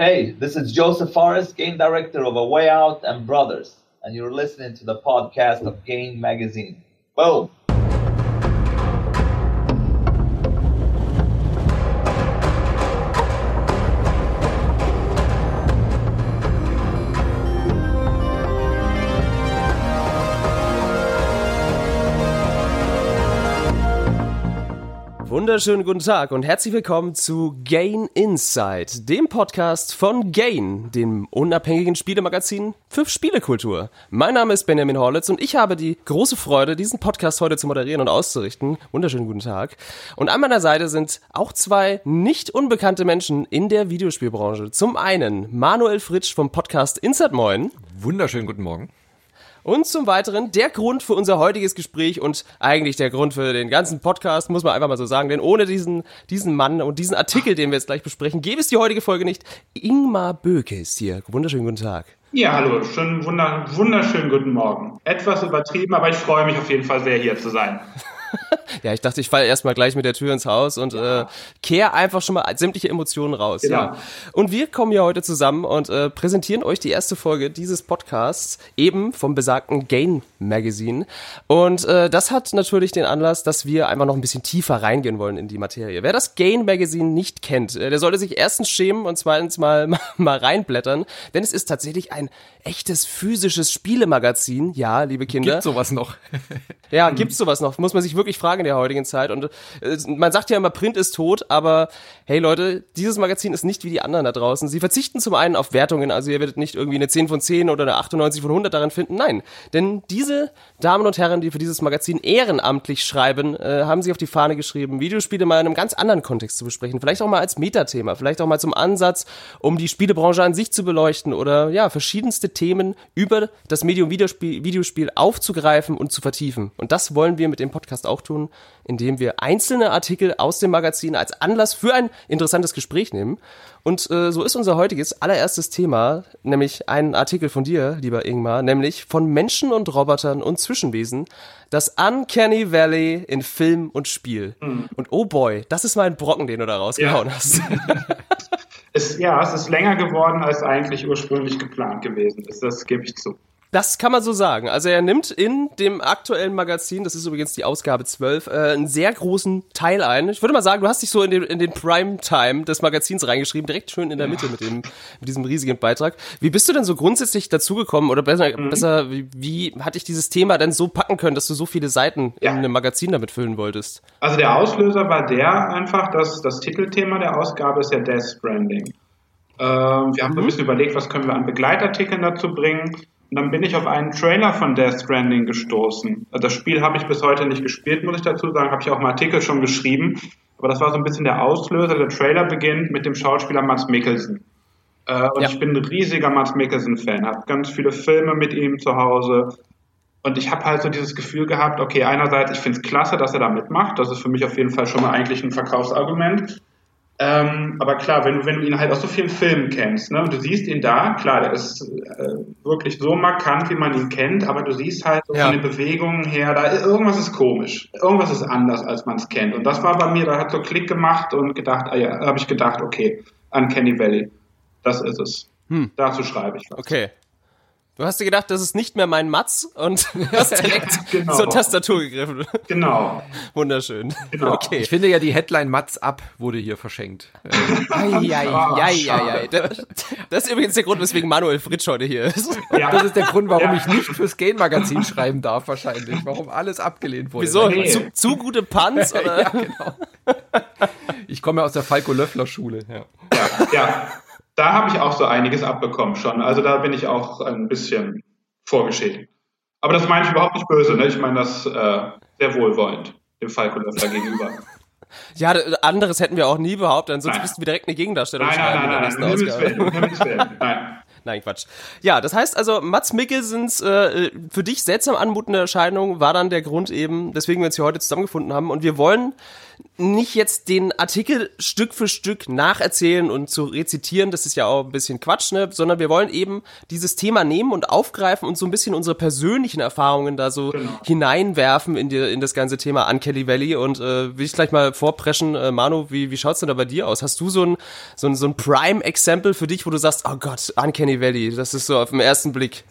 Hey, this is Joseph Forrest, game director of A Way Out and Brothers, and you're listening to the podcast of Game Magazine. Boom! Wunderschönen guten Tag und herzlich willkommen zu Gain Insight, dem Podcast von Gain, dem unabhängigen Spielemagazin für Spielekultur. Mein Name ist Benjamin Horlitz und ich habe die große Freude, diesen Podcast heute zu moderieren und auszurichten. Wunderschönen guten Tag. Und an meiner Seite sind auch zwei nicht unbekannte Menschen in der Videospielbranche. Zum einen Manuel Fritsch vom Podcast Insert Moin. Wunderschönen guten Morgen. Und zum Weiteren der Grund für unser heutiges Gespräch und eigentlich der Grund für den ganzen Podcast, muss man einfach mal so sagen, denn ohne diesen, diesen Mann und diesen Artikel, den wir jetzt gleich besprechen, gäbe es die heutige Folge nicht. Ingmar Böke ist hier. Wunderschönen guten Tag. Ja, hallo, schönen wunder, wunderschönen guten Morgen. Etwas übertrieben, aber ich freue mich auf jeden Fall sehr, hier zu sein. ja, ich dachte, ich falle erstmal gleich mit der Tür ins Haus und ja. äh, kehr einfach schon mal sämtliche Emotionen raus. Genau. Ja. Und wir kommen hier heute zusammen und äh, präsentieren euch die erste Folge dieses Podcasts, eben vom besagten Gain Magazine. Und äh, das hat natürlich den Anlass, dass wir einfach noch ein bisschen tiefer reingehen wollen in die Materie. Wer das Gain Magazine nicht kennt, äh, der sollte sich erstens schämen und zweitens mal, mal, mal reinblättern, denn es ist tatsächlich ein echtes physisches Spielemagazin. Ja, liebe Kinder. Gibt sowas noch? ja, gibt's sowas noch? Muss man sich wirklich fragen in der heutigen Zeit. Und äh, man sagt ja immer, Print ist tot, aber hey Leute, dieses Magazin ist nicht wie die anderen da draußen. Sie verzichten zum einen auf Wertungen, also ihr werdet nicht irgendwie eine 10 von 10 oder eine 98 von 100 darin finden. Nein, denn diese Damen und Herren, die für dieses Magazin ehrenamtlich schreiben, äh, haben sich auf die Fahne geschrieben, Videospiele mal in einem ganz anderen Kontext zu besprechen. Vielleicht auch mal als Metathema, vielleicht auch mal zum Ansatz, um die Spielebranche an sich zu beleuchten oder ja, verschiedenste Themen über das Medium Videospiel, Videospiel aufzugreifen und zu vertiefen. Und das wollen wir mit dem Podcast auch tun, indem wir einzelne Artikel aus dem Magazin als Anlass für ein interessantes Gespräch nehmen. Und äh, so ist unser heutiges allererstes Thema, nämlich ein Artikel von dir, lieber Ingmar, nämlich von Menschen und Robotern und Zwischenwesen, das Uncanny Valley in Film und Spiel. Mhm. Und oh boy, das ist mal ein Brocken, den du da rausgehauen ja. hast. es, ja, es ist länger geworden, als eigentlich ursprünglich geplant gewesen ist. Das gebe ich zu. Das kann man so sagen. Also er nimmt in dem aktuellen Magazin, das ist übrigens die Ausgabe 12, äh, einen sehr großen Teil ein. Ich würde mal sagen, du hast dich so in den, in den Prime-Time des Magazins reingeschrieben, direkt schön in der Mitte mit, dem, mit diesem riesigen Beitrag. Wie bist du denn so grundsätzlich dazugekommen oder besser, mhm. besser wie, wie hat dich dieses Thema denn so packen können, dass du so viele Seiten ja. in einem Magazin damit füllen wolltest? Also der Auslöser war der einfach, dass das Titelthema der Ausgabe ist ja Death Stranding. Ähm, wir haben mhm. ein bisschen überlegt, was können wir an Begleitartikeln dazu bringen und dann bin ich auf einen Trailer von Death Stranding gestoßen. Das Spiel habe ich bis heute nicht gespielt, muss ich dazu sagen. Habe ich auch einen Artikel schon geschrieben. Aber das war so ein bisschen der Auslöser. Der Trailer beginnt mit dem Schauspieler Mats Mikkelsen. Äh, und ja. ich bin ein riesiger Mats Mikkelsen-Fan. Habe ganz viele Filme mit ihm zu Hause. Und ich habe halt so dieses Gefühl gehabt, okay, einerseits, ich finde es klasse, dass er da mitmacht. Das ist für mich auf jeden Fall schon mal eigentlich ein Verkaufsargument. Ähm, aber klar, wenn, wenn du ihn halt aus so vielen Filmen kennst, ne, und du siehst ihn da, klar, der ist äh, wirklich so markant, wie man ihn kennt, aber du siehst halt so ja. von den Bewegungen her, da irgendwas ist komisch, irgendwas ist anders, als man es kennt. Und das war bei mir, da hat so Klick gemacht und gedacht, ah ja, habe ich gedacht, okay, an Kenny Valley, das ist es. Hm. Dazu schreibe ich was. Okay. Du hast dir gedacht, das ist nicht mehr mein Matz und hast direkt genau. zur Tastatur gegriffen. Genau. Wunderschön. Genau. Okay. Ich finde ja, die Headline Matz ab wurde hier verschenkt. Eieieiei. das, das ist übrigens der Grund, weswegen Manuel Fritsch heute hier ist. Ja. Das ist der Grund, warum ja. ich nicht fürs Game-Magazin schreiben darf, wahrscheinlich. Warum alles abgelehnt wurde. Wieso? Nee. Zu, zu, gute Punts? Oder? ja, genau. Ich komme ja aus der Falco-Löffler-Schule. Ja. ja. ja da habe ich auch so einiges abbekommen schon. Also da bin ich auch ein bisschen vorgeschädigt. Aber das meine ich überhaupt nicht böse, ne? Ich meine das äh, sehr wohlwollend dem Falco Löffler gegenüber. Ja, anderes hätten wir auch nie behauptet, ansonsten müssten wir direkt eine Gegendarstellung nein, schreiben. Nein, nein, nein, nein, nein, nein, nein. Nein, Quatsch. Ja, das heißt also, Mats Mikkelsens äh, für dich seltsam anmutende Erscheinung war dann der Grund eben, weswegen wir uns hier heute zusammengefunden haben. Und wir wollen nicht jetzt den Artikel Stück für Stück nacherzählen und zu rezitieren, das ist ja auch ein bisschen Quatsch, ne? sondern wir wollen eben dieses Thema nehmen und aufgreifen und so ein bisschen unsere persönlichen Erfahrungen da so genau. hineinwerfen in, die, in das ganze Thema Uncanny Valley und äh, will ich gleich mal vorpreschen, äh, Manu, wie, wie schaut's denn da bei dir aus? Hast du so ein, so ein, so ein Prime-Exempel für dich, wo du sagst, oh Gott, Uncanny Valley, das ist so auf den ersten Blick?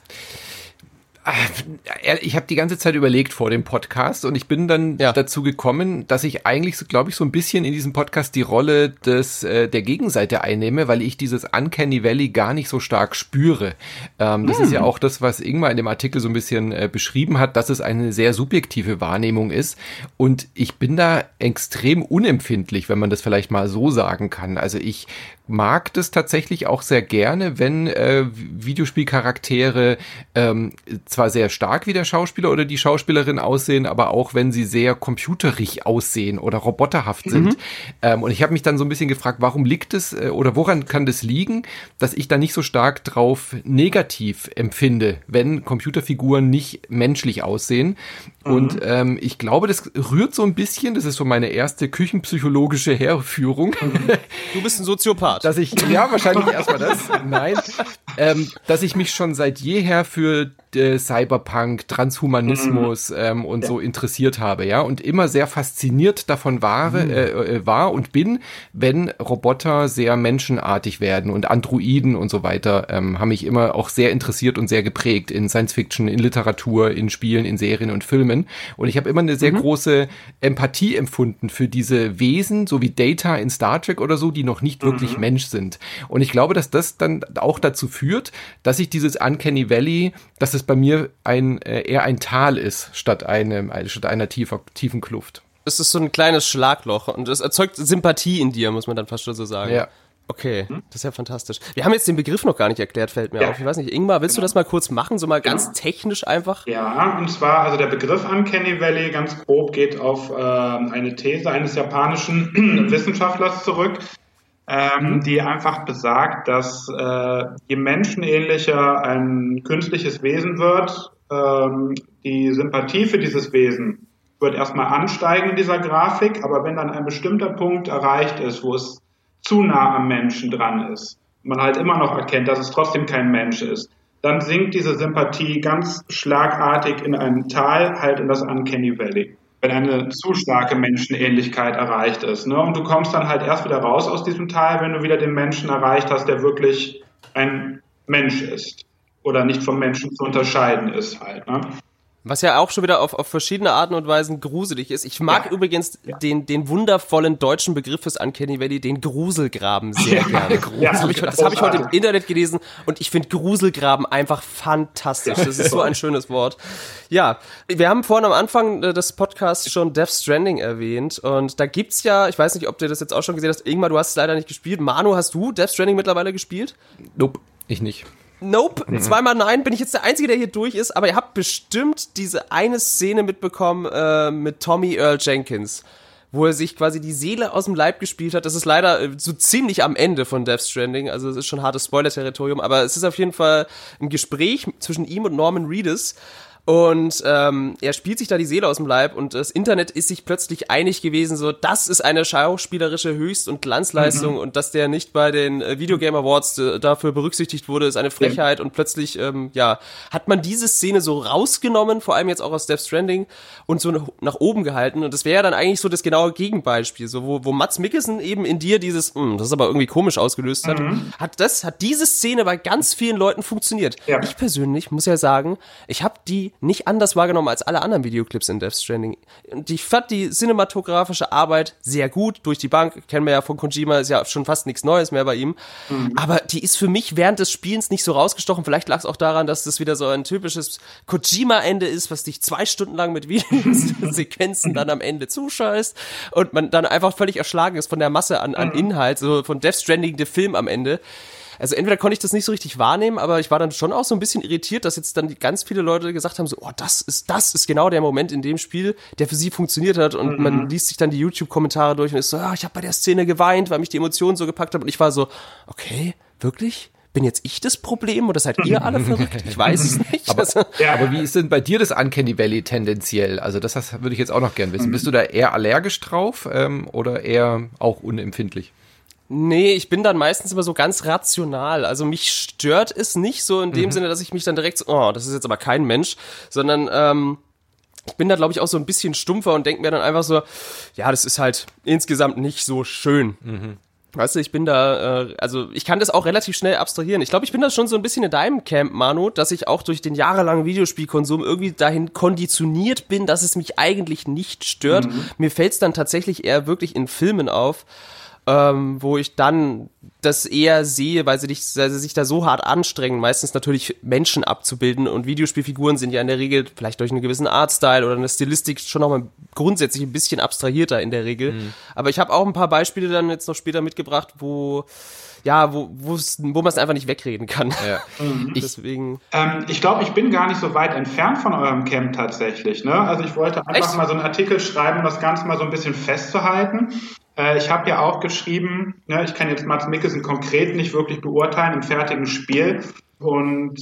Ich habe die ganze Zeit überlegt vor dem Podcast und ich bin dann ja. dazu gekommen, dass ich eigentlich, glaube ich, so ein bisschen in diesem Podcast die Rolle des äh, der Gegenseite einnehme, weil ich dieses Uncanny Valley gar nicht so stark spüre. Ähm, das hm. ist ja hm. auch das, was Ingmar in dem Artikel so ein bisschen äh, beschrieben hat, dass es eine sehr subjektive Wahrnehmung ist und ich bin da extrem unempfindlich, wenn man das vielleicht mal so sagen kann. Also ich mag das tatsächlich auch sehr gerne, wenn äh, Videospielcharaktere ähm, zwar sehr stark wie der Schauspieler oder die Schauspielerin aussehen, aber auch wenn sie sehr computerig aussehen oder roboterhaft sind. Mhm. Ähm, und ich habe mich dann so ein bisschen gefragt, warum liegt es äh, oder woran kann das liegen, dass ich da nicht so stark drauf negativ empfinde, wenn Computerfiguren nicht menschlich aussehen. Mhm. Und ähm, ich glaube, das rührt so ein bisschen, das ist so meine erste küchenpsychologische Herführung. Mhm. Du bist ein Soziopath. Dass ich, ja, wahrscheinlich erstmal das. Nein. Ähm, dass ich mich schon seit jeher für äh, Cyberpunk, Transhumanismus mhm. ähm, und ja. so interessiert habe, ja, und immer sehr fasziniert davon war, mhm. äh, äh, war und bin, wenn Roboter sehr menschenartig werden und Androiden und so weiter, ähm, haben mich immer auch sehr interessiert und sehr geprägt in Science Fiction, in Literatur, in Spielen, in Serien und Filmen. Und ich habe immer eine sehr mhm. große Empathie empfunden für diese Wesen, so wie Data in Star Trek oder so, die noch nicht wirklich mhm. Mensch sind. Und ich glaube, dass das dann auch dazu führt, dass ich dieses Uncanny Valley, dass es bei mir ein, äh, eher ein Tal ist, statt, einem, statt einer tiefer, tiefen Kluft. Es ist so ein kleines Schlagloch und es erzeugt Sympathie in dir, muss man dann fast schon so sagen. Ja. Okay, hm? das ist ja fantastisch. Wir haben jetzt den Begriff noch gar nicht erklärt, fällt mir ja. auf. Ich weiß nicht, Ingmar, willst genau. du das mal kurz machen, so mal genau. ganz technisch einfach? Ja, und zwar, also der Begriff Uncanny Valley ganz grob geht auf äh, eine These eines japanischen Wissenschaftlers zurück, ähm, mhm. die einfach besagt, dass äh, je menschenähnlicher ein künstliches Wesen wird, ähm, die Sympathie für dieses Wesen wird erstmal ansteigen in dieser Grafik, aber wenn dann ein bestimmter Punkt erreicht ist, wo es zu nah am Menschen dran ist, man halt immer noch erkennt, dass es trotzdem kein Mensch ist, dann sinkt diese Sympathie ganz schlagartig in einem Tal, halt in das Uncanny Valley wenn eine zu starke Menschenähnlichkeit erreicht ist. Ne? Und du kommst dann halt erst wieder raus aus diesem Teil, wenn du wieder den Menschen erreicht hast, der wirklich ein Mensch ist oder nicht vom Menschen zu unterscheiden ist halt. Ne? Was ja auch schon wieder auf, auf verschiedene Arten und Weisen gruselig ist. Ich mag ja. übrigens ja. Den, den wundervollen deutschen Begriff fürs Uncanny Valley, den Gruselgraben, sehr gerne. Ja, das habe ich, hab ich heute im Internet gelesen und ich finde Gruselgraben einfach fantastisch. Das ist so ein schönes Wort. Ja, wir haben vorhin am Anfang äh, des Podcasts schon Death Stranding erwähnt und da gibt's ja, ich weiß nicht, ob du das jetzt auch schon gesehen hast, Ingmar, du hast es leider nicht gespielt. Manu, hast du Death Stranding mittlerweile gespielt? Nope, ich nicht. Nope, mhm. zweimal nein, bin ich jetzt der Einzige, der hier durch ist, aber ihr habt bestimmt diese eine Szene mitbekommen äh, mit Tommy Earl Jenkins, wo er sich quasi die Seele aus dem Leib gespielt hat. Das ist leider äh, so ziemlich am Ende von Death Stranding, also es ist schon hartes Spoiler-Territorium, aber es ist auf jeden Fall ein Gespräch zwischen ihm und Norman Reedus, und ähm, er spielt sich da die Seele aus dem Leib und das Internet ist sich plötzlich einig gewesen, so das ist eine schauspielerische Höchst- und Glanzleistung mhm. und dass der nicht bei den äh, Video Game Awards äh, dafür berücksichtigt wurde, ist eine Frechheit. Ja. Und plötzlich, ähm, ja, hat man diese Szene so rausgenommen, vor allem jetzt auch aus Death Stranding, und so nach oben gehalten. Und das wäre ja dann eigentlich so das genaue Gegenbeispiel, so wo, wo Mats Mikkelsen eben in dir dieses, hm, das ist aber irgendwie komisch ausgelöst hat, mhm. hat das, hat diese Szene bei ganz vielen Leuten funktioniert. Ja. Ich persönlich muss ja sagen, ich habe die nicht anders wahrgenommen als alle anderen Videoclips in Death Stranding. Und ich fand die cinematografische Arbeit sehr gut durch die Bank. Kennen wir ja von Kojima, ist ja schon fast nichts Neues mehr bei ihm. Mhm. Aber die ist für mich während des Spielens nicht so rausgestochen. Vielleicht lag es auch daran, dass das wieder so ein typisches Kojima-Ende ist, was dich zwei Stunden lang mit Videosequenzen dann am Ende zuscheißt und man dann einfach völlig erschlagen ist von der Masse an, an mhm. Inhalt, so von Death Stranding, der Film am Ende also entweder konnte ich das nicht so richtig wahrnehmen, aber ich war dann schon auch so ein bisschen irritiert, dass jetzt dann ganz viele Leute gesagt haben, so, oh, das ist, das ist genau der Moment in dem Spiel, der für sie funktioniert hat und mhm. man liest sich dann die YouTube-Kommentare durch und ist so, ah, ich habe bei der Szene geweint, weil mich die Emotionen so gepackt haben und ich war so, okay, wirklich? bin jetzt ich das Problem oder seid ihr alle verrückt? Ich weiß es nicht. Aber, also, ja. aber wie ist denn bei dir das Uncanny Valley tendenziell? Also das, das würde ich jetzt auch noch gern wissen. Bist du da eher allergisch drauf ähm, oder eher auch unempfindlich? Nee, ich bin dann meistens immer so ganz rational. Also mich stört es nicht so in dem mhm. Sinne, dass ich mich dann direkt so, oh, das ist jetzt aber kein Mensch, sondern ähm, ich bin da, glaube ich, auch so ein bisschen stumpfer und denke mir dann einfach so, ja, das ist halt insgesamt nicht so schön. Mhm. Weißt du, ich bin da, äh, also ich kann das auch relativ schnell abstrahieren. Ich glaube, ich bin da schon so ein bisschen in deinem Camp, Manu, dass ich auch durch den jahrelangen Videospielkonsum irgendwie dahin konditioniert bin, dass es mich eigentlich nicht stört. Mhm. Mir fällt es dann tatsächlich eher wirklich in Filmen auf ähm, wo ich dann das eher sehe, weil sie, dich, weil sie sich da so hart anstrengen, meistens natürlich Menschen abzubilden und Videospielfiguren sind ja in der Regel vielleicht durch einen gewissen Artstyle oder eine Stilistik schon nochmal grundsätzlich ein bisschen abstrahierter in der Regel. Mhm. Aber ich habe auch ein paar Beispiele dann jetzt noch später mitgebracht, wo ja, wo, wo man es einfach nicht wegreden kann. Ja. Mhm. Deswegen. Ähm, ich glaube, ich bin gar nicht so weit entfernt von eurem Camp tatsächlich. Ne? Also ich wollte einfach Echt? mal so einen Artikel schreiben, um das Ganze mal so ein bisschen festzuhalten. Äh, ich habe ja auch geschrieben, ne, ich kann jetzt Mats Mikkelsen konkret nicht wirklich beurteilen im fertigen Spiel. Und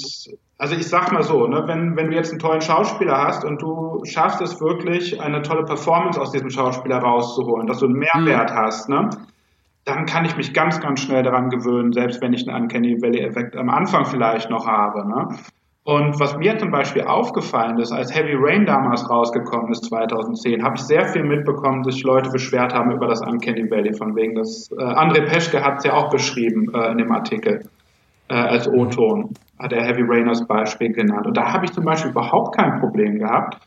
also ich sag mal so, ne, wenn, wenn du jetzt einen tollen Schauspieler hast und du schaffst es wirklich, eine tolle Performance aus diesem Schauspieler rauszuholen, dass du einen Mehrwert mhm. hast, ne, dann kann ich mich ganz, ganz schnell daran gewöhnen, selbst wenn ich einen Uncanny Valley-Effekt am Anfang vielleicht noch habe. Ne? Und was mir zum Beispiel aufgefallen ist, als Heavy Rain damals rausgekommen ist, 2010, habe ich sehr viel mitbekommen, dass sich Leute beschwert haben über das Uncanny Valley, von wegen das, äh, André Peschke hat es ja auch beschrieben äh, in dem Artikel äh, als O-Ton, hat er Heavy Rain als Beispiel genannt. Und da habe ich zum Beispiel überhaupt kein Problem gehabt.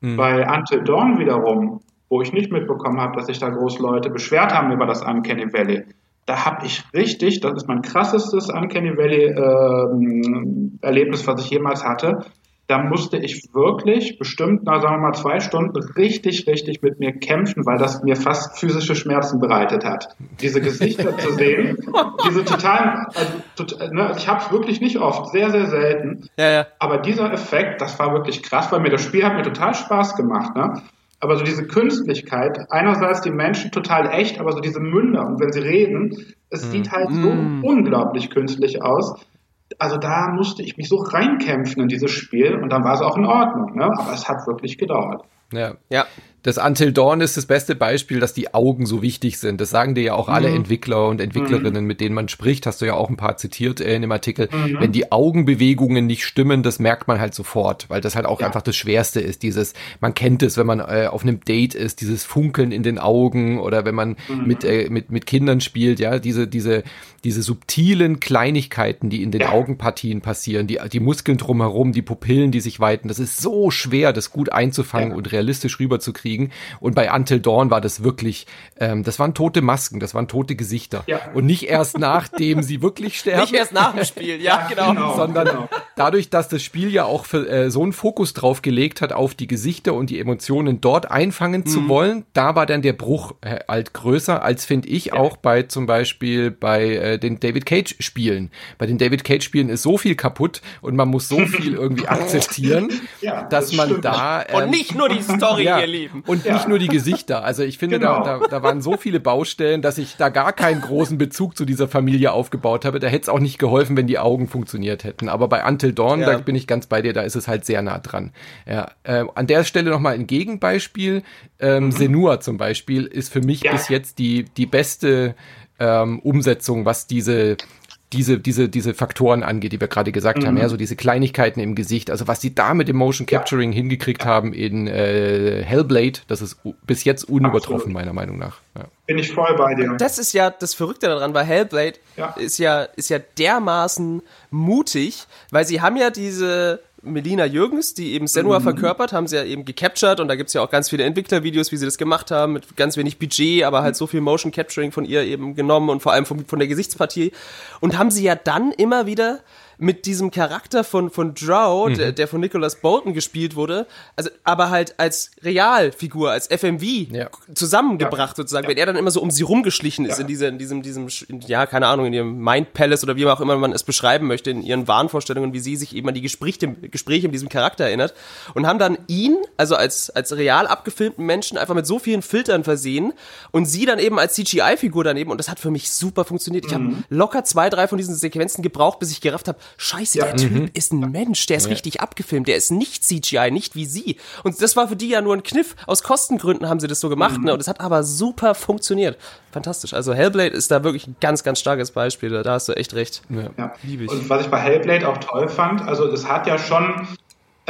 Mhm. Bei Until Dawn wiederum, wo ich nicht mitbekommen habe, dass sich da groß Leute beschwert haben über das Uncanny Valley, da habe ich richtig, das ist mein krassestes Uncanny Valley äh, Erlebnis, was ich jemals hatte. Da musste ich wirklich bestimmt, na sagen wir mal zwei Stunden richtig, richtig mit mir kämpfen, weil das mir fast physische Schmerzen bereitet hat. Diese Gesichter zu sehen, diese totalen, also, total, ne, ich habe es wirklich nicht oft, sehr, sehr selten. Ja, ja. Aber dieser Effekt, das war wirklich krass, weil mir das Spiel hat mir total Spaß gemacht. Ne? Aber so diese Künstlichkeit, einerseits die Menschen total echt, aber so diese Münder und wenn sie reden, es mm. sieht halt so mm. unglaublich künstlich aus. Also da musste ich mich so reinkämpfen in dieses Spiel und dann war es auch in Ordnung, ne? aber es hat wirklich gedauert. Ja. ja, das Until Dawn ist das beste Beispiel, dass die Augen so wichtig sind. Das sagen dir ja auch alle mhm. Entwickler und Entwicklerinnen, mhm. mit denen man spricht. Hast du ja auch ein paar zitiert äh, in dem Artikel. Mhm. Wenn die Augenbewegungen nicht stimmen, das merkt man halt sofort, weil das halt auch ja. einfach das Schwerste ist. Dieses, man kennt es, wenn man äh, auf einem Date ist, dieses Funkeln in den Augen oder wenn man mhm. mit, äh, mit, mit Kindern spielt, ja, diese, diese, diese subtilen Kleinigkeiten, die in den ja. Augenpartien passieren, die, die Muskeln drumherum, die Pupillen, die sich weiten. Das ist so schwer, das gut einzufangen ja. und realistisch rüberzukriegen kriegen. Und bei Until Dawn war das wirklich, ähm, das waren tote Masken, das waren tote Gesichter. Ja. Und nicht erst nachdem sie wirklich sterben. Nicht erst nach dem Spiel, ja, genau. genau. Sondern genau. dadurch, dass das Spiel ja auch für, äh, so einen Fokus drauf gelegt hat, auf die Gesichter und die Emotionen dort einfangen mhm. zu wollen, da war dann der Bruch äh, halt größer, als finde ich ja. auch bei zum Beispiel bei äh, den David Cage Spielen. Bei den David Cage Spielen ist so viel kaputt und man muss so viel irgendwie akzeptieren, ja, dass das man stimmt. da ähm, und nicht nur die Story, ja, ihr Lieben und ja. nicht nur die Gesichter. Also ich finde, genau. da, da, da waren so viele Baustellen, dass ich da gar keinen großen Bezug zu dieser Familie aufgebaut habe. Da hätte es auch nicht geholfen, wenn die Augen funktioniert hätten. Aber bei Until Dawn, ja. da bin ich ganz bei dir, da ist es halt sehr nah dran. Ja, äh, an der Stelle nochmal ein Gegenbeispiel. Ähm, mhm. Senua zum Beispiel ist für mich ja. bis jetzt die, die beste ähm, Umsetzung, was diese diese, diese, diese Faktoren angeht, die wir gerade gesagt mhm. haben, ja, so diese Kleinigkeiten im Gesicht, also was sie da mit dem Motion Capturing ja. hingekriegt ja. haben in äh, Hellblade, das ist bis jetzt unübertroffen, Absolut. meiner Meinung nach. Ja. Bin ich voll bei dir. Das ist ja das Verrückte daran, weil Hellblade ist ja, ist ja dermaßen mutig, weil sie haben ja diese, Melina Jürgens, die eben Senua mhm. verkörpert, haben sie ja eben gecaptured und da gibt's ja auch ganz viele Entwicklervideos, wie sie das gemacht haben, mit ganz wenig Budget, aber halt so viel Motion Capturing von ihr eben genommen und vor allem von, von der Gesichtspartie und haben sie ja dann immer wieder mit diesem Charakter von, von Drow, mhm. der, der, von Nicholas Bolton gespielt wurde, also aber halt als Realfigur, als FMV ja. zusammengebracht ja. sozusagen, ja. wenn er dann immer so um sie rumgeschlichen ist in, diese, in diesem, diesem, ja, keine Ahnung, in ihrem Mind Palace oder wie auch immer man es beschreiben möchte, in ihren Wahnvorstellungen, wie sie sich eben an die Gespräche, Gespräche mit diesem Charakter erinnert und haben dann ihn, also als, als real abgefilmten Menschen, einfach mit so vielen Filtern versehen und sie dann eben als CGI-Figur daneben und das hat für mich super funktioniert. Ich mhm. habe locker zwei, drei von diesen Sequenzen gebraucht, bis ich gerafft habe, scheiße, ja. der Typ mhm. ist ein Mensch, der ist ja. richtig abgefilmt, der ist nicht CGI, nicht wie sie. Und das war für die ja nur ein Kniff. Aus Kostengründen haben sie das so gemacht, mhm. ne? Und es hat aber super funktioniert. Fantastisch. Also Hellblade ist da wirklich ein ganz, ganz starkes Beispiel. Da hast du echt recht. Ja. ja. Liebe ich. Und was ich bei Hellblade auch toll fand, also das hat ja schon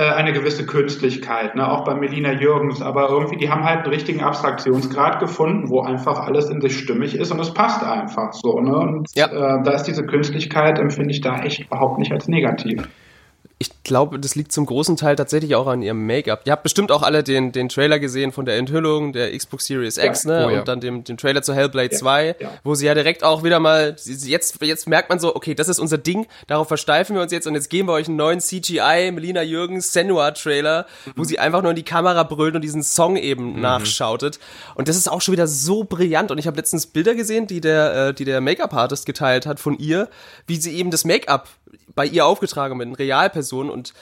eine gewisse Künstlichkeit, ne? auch bei Melina Jürgens, aber irgendwie, die haben halt einen richtigen Abstraktionsgrad gefunden, wo einfach alles in sich stimmig ist und es passt einfach so. Ne? Und ja. äh, da ist diese Künstlichkeit, empfinde ich da echt überhaupt nicht als negativ ich glaube, das liegt zum großen Teil tatsächlich auch an ihrem Make-up. Ihr habt bestimmt auch alle den, den Trailer gesehen von der Enthüllung der Xbox Series X, ja. ne? Oh, ja. Und dann dem, dem Trailer zu Hellblade ja. 2, wo sie ja direkt auch wieder mal, jetzt, jetzt merkt man so, okay, das ist unser Ding, darauf versteifen wir uns jetzt und jetzt geben wir euch einen neuen CGI, Melina Jürgens Senua Trailer, mhm. wo sie einfach nur in die Kamera brüllt und diesen Song eben mhm. nachschautet. Und das ist auch schon wieder so brillant. Und ich habe letztens Bilder gesehen, die der, äh, die der Make-up-Artist geteilt hat von ihr, wie sie eben das Make-up bei ihr aufgetragen mit Realpersonen und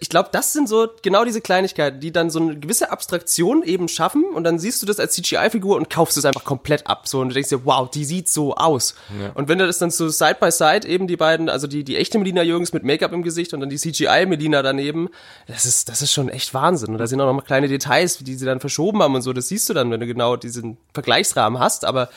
ich glaube, das sind so genau diese Kleinigkeiten, die dann so eine gewisse Abstraktion eben schaffen und dann siehst du das als CGI-Figur und kaufst es einfach komplett ab. So und du denkst dir, wow, die sieht so aus. Ja. Und wenn du das dann so Side by Side eben die beiden, also die, die echte Melina Jürgens mit Make-up im Gesicht und dann die CGI-Melina daneben, das ist, das ist schon echt Wahnsinn. Und da sind auch noch mal kleine Details, die sie dann verschoben haben und so. Das siehst du dann, wenn du genau diesen Vergleichsrahmen hast. Aber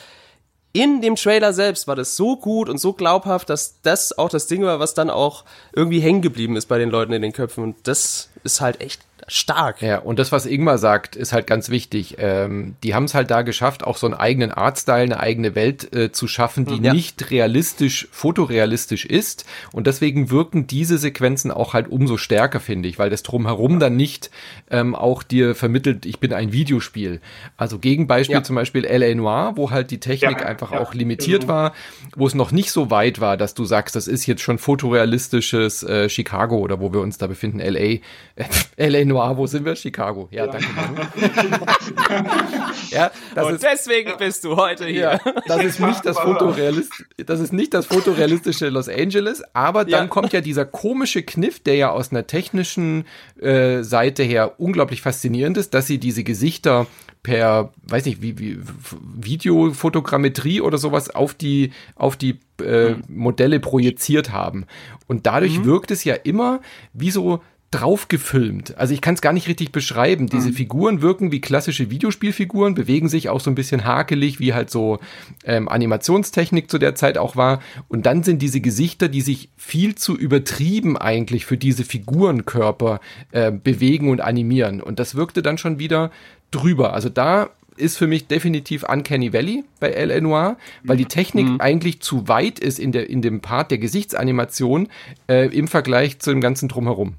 in dem Trailer selbst war das so gut und so glaubhaft, dass das auch das Ding war, was dann auch irgendwie hängen geblieben ist bei den Leuten in den Köpfen. Und das ist halt echt stark. Ja, und das, was Ingmar sagt, ist halt ganz wichtig. Ähm, die haben es halt da geschafft, auch so einen eigenen Artstyle, eine eigene Welt äh, zu schaffen, die ja. nicht realistisch, fotorealistisch ist. Und deswegen wirken diese Sequenzen auch halt umso stärker, finde ich, weil das drumherum dann nicht ähm, auch dir vermittelt, ich bin ein Videospiel. Also Gegenbeispiel ja. zum Beispiel L.A. Noir, wo halt die Technik ja, einfach auch limitiert genau. war, wo es noch nicht so weit war, dass du sagst, das ist jetzt schon fotorealistisches äh, Chicago oder wo wir uns da befinden, L.A. Äh, L.A. Noir, wo sind wir? Chicago. Ja, ja. danke. ja, Und ist, deswegen bist du heute hier. Ja, das ist nicht das Fotorealist, das ist nicht das fotorealistische Los Angeles, aber dann ja. kommt ja dieser komische Kniff, der ja aus einer technischen äh, Seite her unglaublich faszinierend ist, dass sie diese Gesichter per, weiß nicht, wie, wie Videofotogrammetrie oder sowas auf die, auf die äh, Modelle projiziert haben. Und dadurch mhm. wirkt es ja immer wie so drauf gefilmt. Also ich kann es gar nicht richtig beschreiben. Diese mhm. Figuren wirken wie klassische Videospielfiguren, bewegen sich auch so ein bisschen hakelig, wie halt so ähm, Animationstechnik zu der Zeit auch war. Und dann sind diese Gesichter, die sich viel zu übertrieben eigentlich für diese Figurenkörper äh, bewegen und animieren. Und das wirkte dann schon wieder drüber. Also da ist für mich definitiv Uncanny Valley bei L.A. Noir, weil die Technik mhm. eigentlich zu weit ist in, der, in dem Part der Gesichtsanimation äh, im Vergleich zu dem ganzen Drumherum.